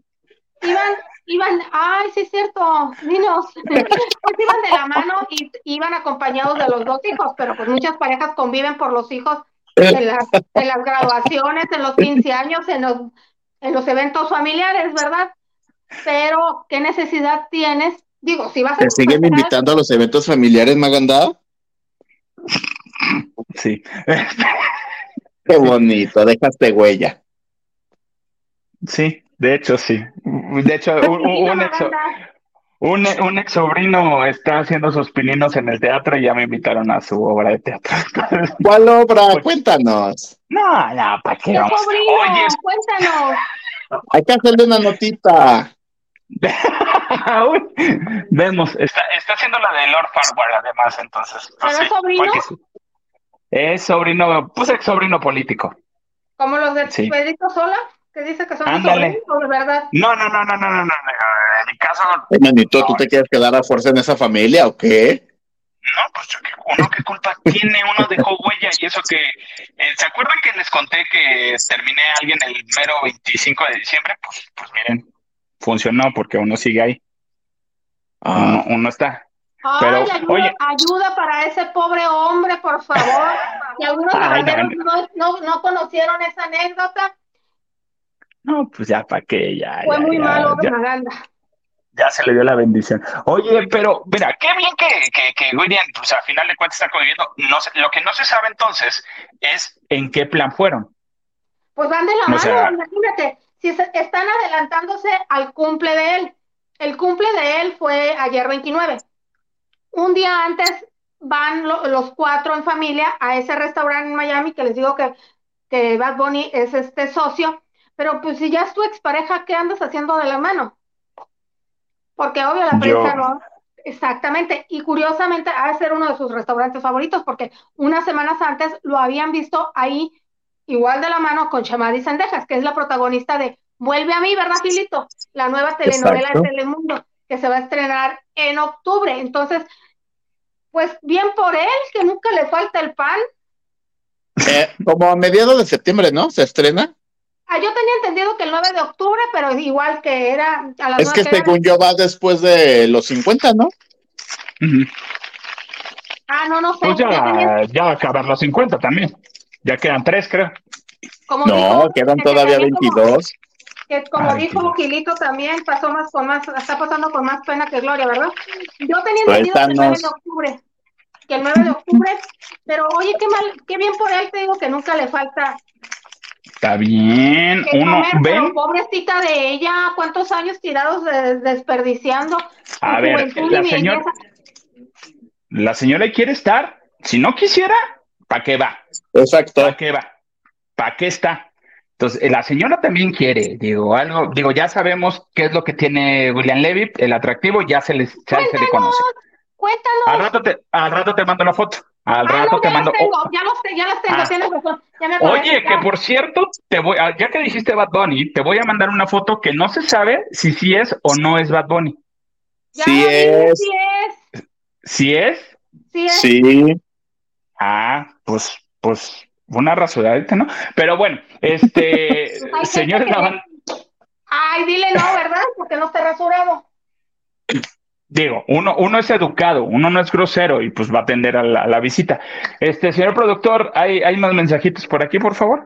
iban, iban, ay, sí es cierto, niños, <laughs> pues iban de la mano y iban acompañados de los dos hijos, pero pues muchas parejas conviven por los hijos en las, en las graduaciones, en los 15 años, en los, en los eventos familiares, ¿verdad? Pero, ¿qué necesidad tienes? Digo, si vas a ¿Te siguen invitando a los eventos familiares, Maganda? Sí. <laughs> Qué bonito, dejaste huella. Sí, de hecho sí. De hecho, un, un- ex, un, un ex sobrino está haciendo sus pininos en el teatro y ya me invitaron a su obra de teatro. <laughs> ¿Cuál obra? Pues- Cuéntanos. No, no, ¿para qué ¡Qué vamos? sobrino! Oye, Cuéntanos. Hay que hacerle una notita. <laughs> Vemos, está, está haciendo la de Lord Farquhar además, entonces. pues ¿Pero es sí, sobrino? porque. Es sobrino, pues ex sobrino político. Como los de Sí. Pedrito Sola, que dice que son Ándale. sobrinos, de verdad. No, no, no, no, no, no, no, En mi caso, Oye, Manito, ¿tú No. te quieres quedar a fuerza en esa familia o qué? no, pues yo uno qué culpa tiene, uno dejó huella y eso que, eh, ¿se acuerdan que les conté que terminé a alguien el mero 25 de diciembre? Pues, pues miren, funcionó porque uno sigue ahí, uno, Ah, uno está. Ay, Pero, ayuda, oye. ayuda para ese pobre hombre, por favor. <laughs> Y algunos Ay, no, no, no, no conocieron esa anécdota. No, pues ya para qué, ya, Fue ya, muy ya, malo ya. Maganda. Ya se le dio la bendición. Oye, pero mira, qué bien que, que, que William, pues a final de cuentas está conviviendo. No lo que no se sabe entonces es en qué plan fueron. Pues van de la mano, imagínate, si están adelantándose al cumple de él. El cumple de él fue ayer 29. Un día antes van los cuatro en familia a ese restaurante en Miami que les digo que, que Bad Bunny es este socio. Pero pues si ya es tu expareja, ¿qué andas haciendo de la mano? Porque obvio la prensa no. Exactamente. Y curiosamente, ha de ser uno de sus restaurantes favoritos, porque unas semanas antes lo habían visto ahí, igual de la mano, con Chamadi Sendejas, que es la protagonista de Vuelve a mí, ¿verdad, Filito? La nueva telenovela de Telemundo, que se va a estrenar en octubre. Entonces, pues bien por él, que nunca le falta el pan. Eh, como a mediados de septiembre, ¿no? ¿Se estrena? Ah, yo tenía entendido que el 9 de octubre, pero igual que era a las Es que según yo va después de los 50, ¿no? Ah, no, no sé. Pues ya, ya acabar los 50 también. Ya quedan tres, creo. no, quedan todavía 22. Que como dijo Gilito también, pasó más con más, está pasando con más pena que gloria, ¿verdad? Yo tenía pues entendido que el 9 de octubre, que el 9 de octubre, pero oye, qué mal, qué bien por él te digo que nunca le falta Está bien, uno ven. Pobrecita de ella, cuántos años tirados desperdiciando. A ver, la señora, la señora quiere estar. Si no quisiera, ¿para qué va? Exacto. ¿Para qué va? ¿Para qué está? Entonces, la señora también quiere, digo, algo, digo, ya sabemos qué es lo que tiene William Levy, el atractivo, ya se les ya se le conoce. Cuéntanos. Al rato te, al rato te mando la foto. Al ah, rato te mando. ya, los, ya las tengo, ah. tienes razón. Oye, que por cierto, te voy, ah, ya que dijiste Bad Bunny, te voy a mandar una foto que no se sabe si sí es o no es Bad Bunny. sí, es. sí es. ¿Sí es? Sí es. Sí. Ah, pues, pues, una rasuradita, ¿no? Pero bueno, este, <laughs> señores Ay, dile no, ¿verdad? Porque no está rasurado digo, uno, uno es educado, uno no es grosero y pues va a atender a la, visita. Este, señor productor, ¿hay, ¿hay más mensajitos por aquí, por favor?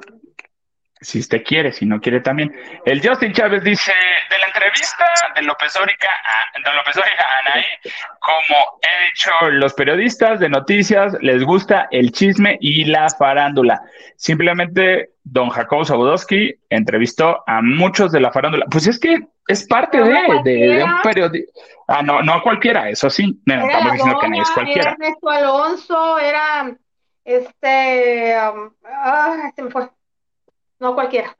Si usted quiere, si no quiere también. El Justin Chávez dice, de la entrevista de López Orica a, de López Orica a Anaí, como he dicho, los periodistas de noticias les gusta el chisme y la farándula. Simplemente don Jacobo Zabudowski entrevistó a muchos de la farándula. Pues es que es parte de, de, un periodista. Ah, no, no cualquiera, eso sí. No, estamos diciendo que no es cualquiera. Era Ernesto Alonso, era este. Um, ah, se me fue. No cualquiera.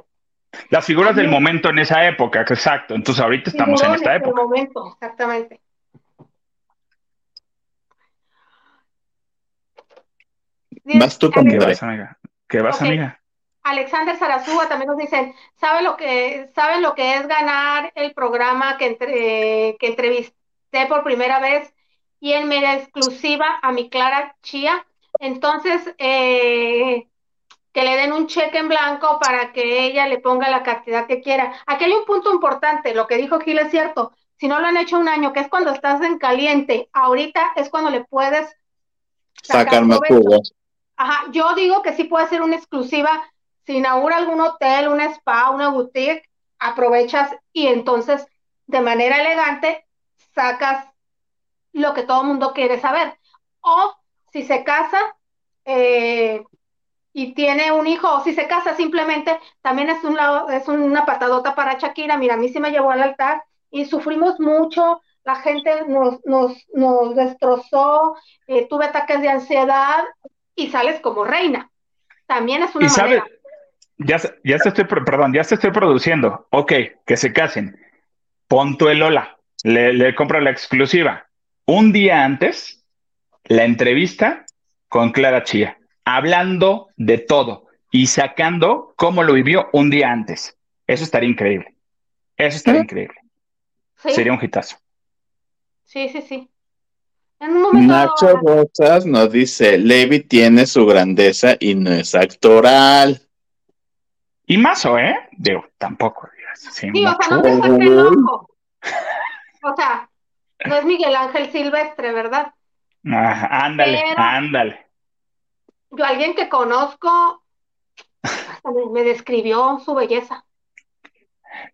Las figuras del momento en esa época, exacto. Entonces ahorita estamos en esta época. momento, exactamente. Vas tú con ¿Qué vas, amiga? ¿Qué vas, amiga? Alexander Sarazúa también nos dice, ¿sabe lo que, ¿saben lo que es ganar el programa que, entre, que entrevisté por primera vez y en media exclusiva a mi Clara Chía? Entonces, eh, que le den un cheque en blanco para que ella le ponga la cantidad que quiera. Aquí hay un punto importante, lo que dijo Gil es cierto, si no lo han hecho un año, que es cuando estás en caliente, ahorita es cuando le puedes sacar, más Ajá, yo digo que sí puede ser una exclusiva si inaugura algún hotel, un spa, una boutique, aprovechas y entonces de manera elegante sacas lo que todo el mundo quiere saber. O si se casa eh, y tiene un hijo, o si se casa simplemente, también es, un es una patadota para Shakira. Mira, a mí sí me llevó al altar y sufrimos mucho, la gente nos, nos, nos destrozó, eh, tuve ataques de ansiedad y sales como reina. También es una manera. Ya, ya se estoy, perdón, ya se estoy produciendo. Ok, que se casen. Pon tu el hola. Le, le compro la exclusiva. Un día antes, la entrevista con Clara Chía, hablando de todo y sacando cómo lo vivió un día antes. Eso estaría increíble. Eso estaría increíble. Sería un hitazo. Sí, sí, sí. Nacho Botas nos dice, Levi tiene su grandeza y no es actoral. Y Mazo, ¿eh? Digo, tampoco. Sí, o sea, no te el loco. O sea, no es Miguel Ángel Silvestre, ¿verdad? ándale, ándale. Yo alguien que conozco me describió su belleza.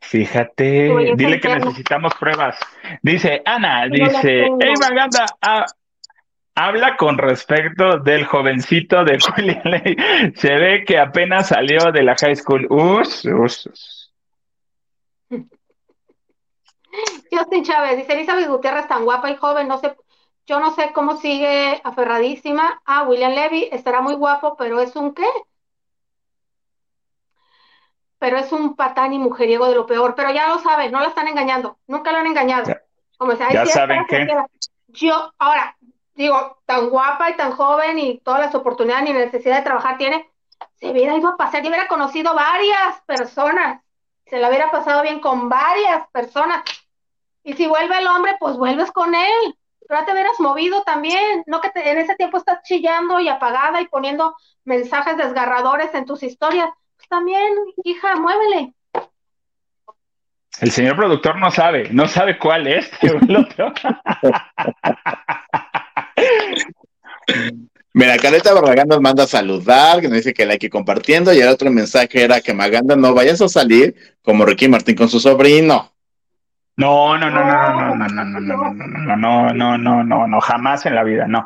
Fíjate, dile que necesitamos pruebas. Dice Ana, dice, hey Maganda, ah, habla con respecto del jovencito de <laughs> William Ley. Se ve que apenas salió de la high school. Us, us, us. <laughs> Justin Chávez dice Elizabeth Gutiérrez tan guapa y joven, no sé, yo no sé cómo sigue aferradísima a William Levy, estará muy guapo, pero es un qué? Pero es un patán y mujeriego de lo peor, pero ya lo saben, no la están engañando, nunca lo han engañado. Como sea, ya saben que yo ahora digo, tan guapa y tan joven y todas las oportunidades ni necesidad de trabajar tiene, se hubiera ido a pasar, yo hubiera conocido varias personas, se la hubiera pasado bien con varias personas. Y si vuelve el hombre, pues vuelves con él. Pero ya te hubieras movido también, no que en ese tiempo estás chillando y apagada y poniendo mensajes desgarradores en tus historias. Pues también, hija, muévele. El señor productor no sabe, no sabe cuál es <laughs> el otro. Mira, Caleta Barragán nos manda a saludar, que nos dice que la hay que compartiendo, y el otro mensaje era que Maganda no vayas a salir como Ricky Martín con su sobrino. No, no, no, no, no, no, no, no, no, no, no, no, no, no, no, no, jamás en la vida, no.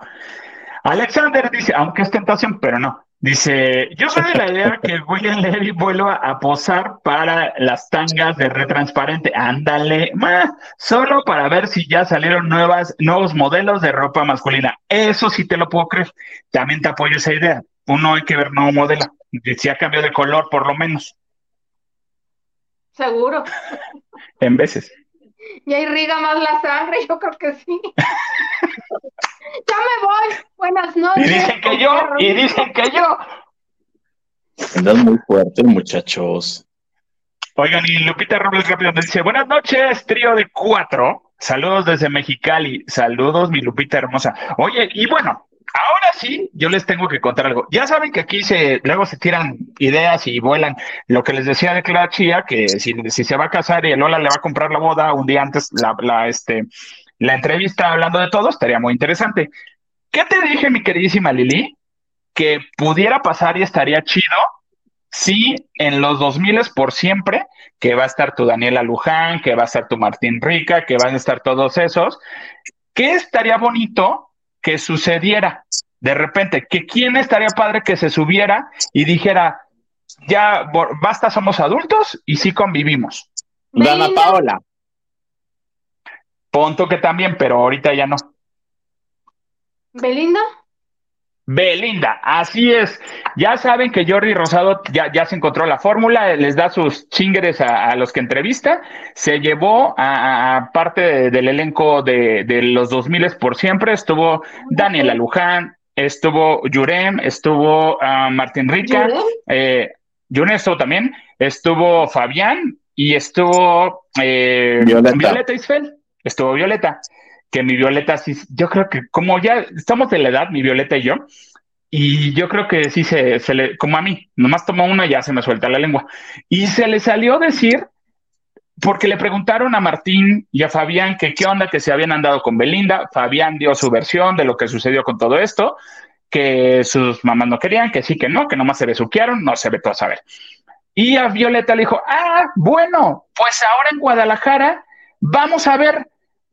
Alexander dice, aunque es tentación, pero no. Dice, yo soy de la idea que William Levy vuelva a posar para las tangas de retransparente. Ándale, más, solo para ver si ya salieron nuevas, nuevos modelos de ropa masculina. Eso sí te lo puedo creer. También te apoyo esa idea. Uno hay que ver nuevo modelo. Si ha cambiado de color, por lo menos. Seguro. en veces. Y irriga más la sangre, <laughs> yo creo que sí. ya me voy. Buenas noches. Y dicen que yo, y dicen que yo. Andan muy fuertes, muchachos. Oigan, y Lupita Robles rápido me dice, buenas noches, trío de cuatro. Saludos desde Mexicali. Saludos, mi Lupita hermosa. Oye, y bueno, ahora sí, yo les tengo que contar algo. Ya saben que aquí se, luego se tiran ideas y vuelan. Lo que les decía de Clara Chía, que si, se va a casar y Lola le va a comprar la boda un día antes, la, este, la entrevista hablando de todo, estaría muy interesante. ¿Qué te dije, mi queridísima Lili? Que pudiera pasar y estaría chido si en los 2000 por siempre, que va a estar tu Daniela Luján, que va a estar tu Martín Rica, que van a estar todos esos, ¿qué estaría bonito que sucediera de repente? Que quién estaría padre que se subiera y dijera, ya basta, somos adultos y sí convivimos. Dana Paola. Ponto que también, pero ahorita ya no. ¿Belinda? Belinda, así es. Ya saben que Jordi Rosado ya, ya se encontró la fórmula, les da sus chingres a, los que entrevista. Se llevó a, parte del elenco de, los 2000 por siempre. Estuvo Daniela Luján, estuvo Yurem, estuvo ah, Martín Rica, eh, Yurem estuvo también, estuvo Fabián y estuvo eh, Violeta. Violeta Isfel estuvo Violeta, que mi Violeta sí, yo creo que como ya estamos de la edad, mi Violeta y yo, y yo creo que sí se, se le, como a mí, nomás tomó una y ya se me suelta la lengua. Y se le salió decir, porque le preguntaron a Martín y a Fabián que qué onda, que se habían andado con Belinda. Fabián dio su versión de lo que sucedió con todo esto, que sus mamás no querían, que sí, que no, que nomás se besuquearon, no se ve todo a saber. Y a Violeta le dijo, ah, bueno, pues ahora en Guadalajara vamos a ver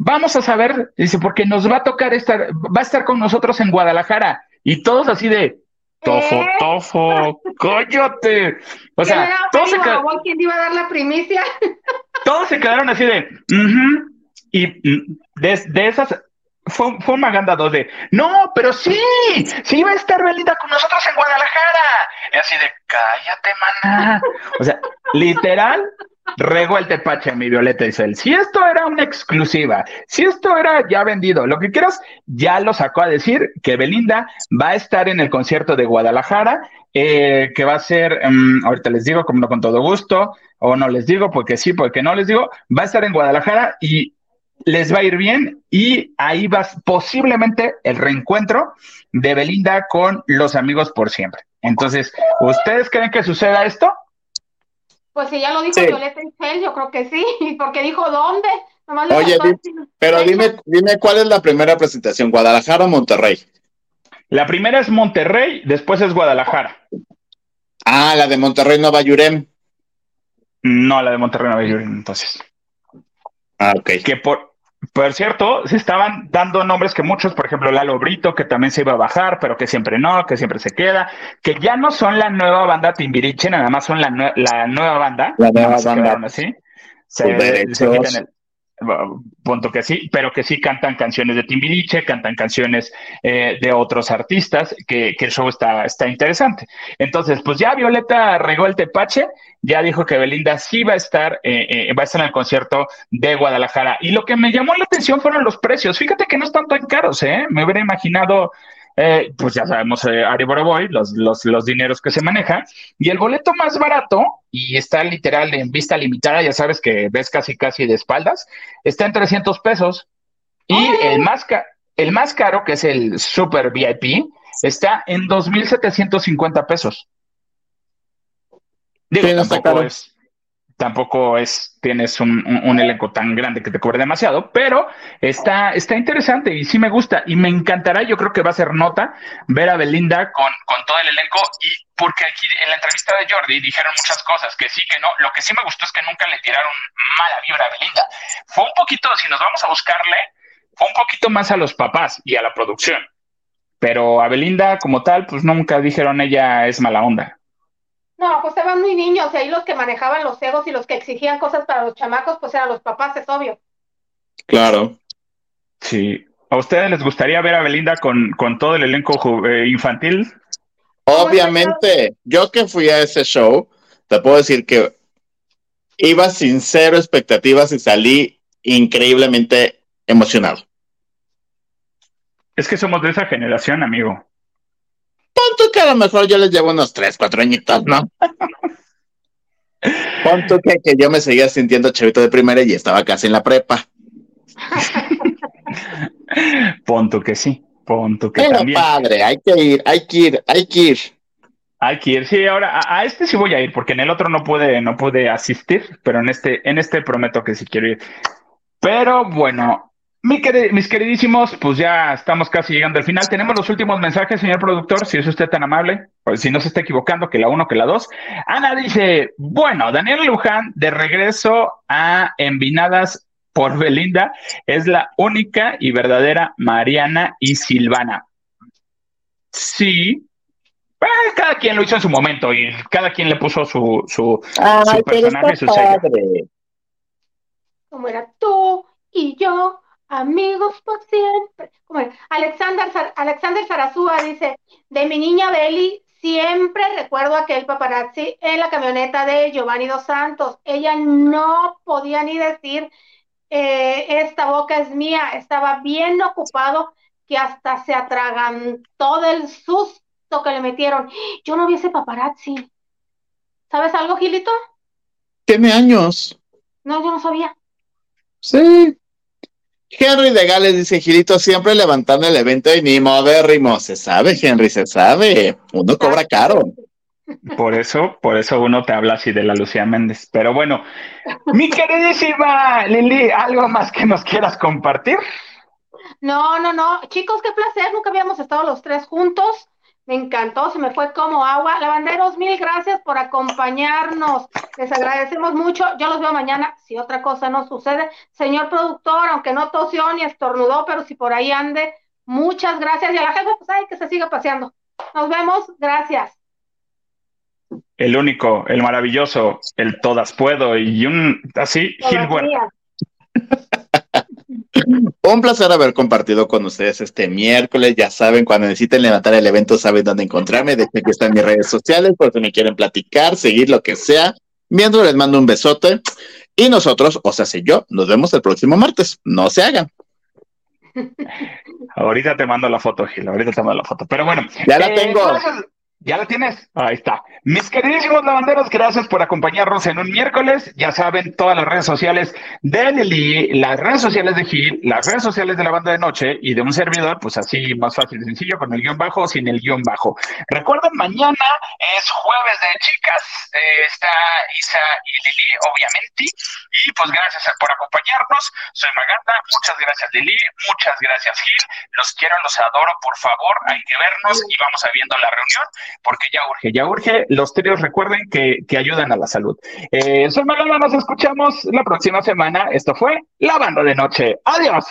vamos a saber, dice, porque nos va a tocar estar, va a estar con nosotros en Guadalajara. Y todos así de, tofo, ¿Eh? tofo, <laughs> coyote. O sea, todos se quedaron. ¿Quién iba a dar la primicia? todos se quedaron así de, y mm, de, esas, fue, fue una ganda dos de, no, pero sí, sí iba a estar Belinda con nosotros en Guadalajara. Y así de, cállate, maná. O sea, literal, Rego el tepache, mi Violeta Isel. Si esto era una exclusiva, si esto era ya vendido, lo que quieras, ya lo sacó a decir que Belinda va a estar en el concierto de Guadalajara, eh, que va a ser, mm, ahorita les digo, como no con todo gusto, o no les digo porque sí, porque no les digo, va a estar en Guadalajara y les va a ir bien y ahí va posiblemente el reencuentro de Belinda con los amigos por siempre. Entonces, ¿ustedes creen que suceda esto? Pues si ya lo dijo Violeta Isfel, yo creo que sí, <laughs> porque dijo dónde. Oye, pero dime, dime cuál es la primera presentación, Guadalajara o Monterrey. La primera es Monterrey, después es Guadalajara. Ah, la de Monterrey no va Yurem. No, la de Monterrey Nueva York, entonces. Ah, ok. Que por, por cierto, se estaban dando nombres que muchos, por ejemplo, Lalo Brito, que también se iba a bajar, pero que siempre no, que siempre se queda, que ya no son la nueva banda Timbiriche, nada más son la, la nueva banda. La nueva banda. Así. Se, se quitan el, punto que sí, pero que sí cantan canciones de Timbiriche, cantan canciones eh, de otros artistas, que, que, el show está, está interesante. Entonces, pues ya Violeta regó el tepache, ya dijo que Belinda sí va a estar, eh, eh, va a estar en el concierto de Guadalajara. Y lo que me llamó la atención fueron los precios. Fíjate que no están tan caros, ¿eh? Me hubiera imaginado eh, pues ya sabemos, eh, Ari Boroboy, los, los, los dineros que se manejan, y el boleto más barato, y está literal en vista limitada, ya sabes que ves casi casi de espaldas, está en 300 pesos, y el, más el más caro, que es el Super VIP, está en 2.750 pesos. Digo, tampoco es, tampoco es, tienes un, elenco tan grande que te cubre demasiado, pero está, está interesante y sí me gusta y me encantará, yo creo que va a ser nota ver a Belinda con, con todo el elenco y porque aquí en la entrevista de Jordi dijeron muchas cosas, que sí, que no, lo que sí me gustó es que nunca le tiraron mala vibra a Belinda. Fue un poquito, si nos vamos a buscarle, fue un poquito más a los papás y a la producción, pero a Belinda como tal, pues nunca dijeron ella es mala onda. No, pues estaban muy niños y ahí los que manejaban los egos y los que exigían cosas para los chamacos, pues eran los papás, es obvio. Claro. Sí. ¿A ustedes les gustaría ver a Belinda con, con todo el elenco eh, infantil? Obviamente, yo que fui a ese show, te puedo decir que iba sin cero expectativas y salí increíblemente emocionado. Es que somos de esa generación, amigo punto que a lo mejor yo les llevo unos tres, cuatro añitos, ¿no? <laughs> Punto que, que yo me seguía sintiendo chavito de primera y estaba casi en la prepa. <laughs> Punto que sí, punto que Pero también. padre, hay que ir, hay que ir, hay que ir. Hay que ir, sí, ahora a, a, este sí voy a ir, porque en el otro no pude, no pude asistir, pero en este, en este prometo que sí quiero ir. Pero bueno, mi querid mis queridísimos, pues ya estamos casi llegando al final. Tenemos los últimos mensajes, señor productor, si es usted tan amable, pues si no se está equivocando, que la uno, que la dos. Ana dice, bueno, Daniel Luján, de regreso a Envinadas por Belinda, es la única y verdadera Mariana y Silvana. Sí, eh, cada quien lo hizo en su momento y cada quien le puso su, su, Ay, su personaje, su sello. Como era tú y yo, amigos por siempre. Alexander, Alexander Sarazúa dice, de mi niña Beli siempre recuerdo aquel paparazzi en la camioneta de Giovanni Dos Santos. Ella no podía ni decir, eh, esta boca es mía, estaba bien ocupado que hasta se atragantó del susto que le metieron. Yo no vi ese paparazzi. ¿Sabes algo, Gilito? Tiene años. No, yo no sabía. Sí. Henry de Gales dice, Gilito, siempre levantando el evento y ni modérrimo. Se sabe, Henry, se sabe. Uno cobra caro. Por eso, por eso uno te habla así de la Lucía Méndez. Pero bueno, mi queridísima Lili, ¿algo más que nos quieras compartir? No, no, no. Chicos, qué placer. Nunca habíamos estado los tres juntos. Me encantó, se me fue como agua. Lavanderos, mil gracias por acompañarnos. Les agradecemos mucho. Yo los veo mañana. Si otra cosa no sucede, señor productor, aunque no tosió ni estornudó, pero si por ahí ande, muchas gracias. Y a la jefa, pues ay, que se siga paseando. Nos vemos. Gracias. El único, el maravilloso, el todas puedo y un así, Gil Huerta. <laughs> Un placer haber compartido con ustedes este miércoles. Ya saben, cuando necesiten levantar el evento, saben dónde encontrarme. De hecho, aquí están mis redes sociales, por si me quieren platicar, seguir lo que sea. Mientras les mando un besote. Y nosotros, o sea, si yo, nos vemos el próximo martes. No se hagan. Ahorita te mando la foto, Gil. Ahorita te mando la foto. Pero bueno, ya la eh, tengo. Gracias. ¿Ya la tienes? Ahí está. Mis queridísimos lavanderos, gracias por acompañarnos en un miércoles. Ya saben, todas las redes sociales de Lili, las redes sociales de Gil, las redes sociales de la banda de noche y de un servidor, pues así más fácil y sencillo, con el guion bajo o sin el guion bajo. Recuerden, mañana es jueves de chicas. Eh, está Isa y Lili, obviamente. Y pues gracias por acompañarnos. Soy Maganda. Muchas gracias, Lili. Muchas gracias, Gil. Los quiero, los adoro. Por favor, hay que vernos y vamos a viendo la reunión. porque ya urge, ya urge. Los tríos recuerden que, que ayudan a la salud. Eh, soy Malala, nos escuchamos la próxima semana. Esto fue La Banda de Noche. Adiós.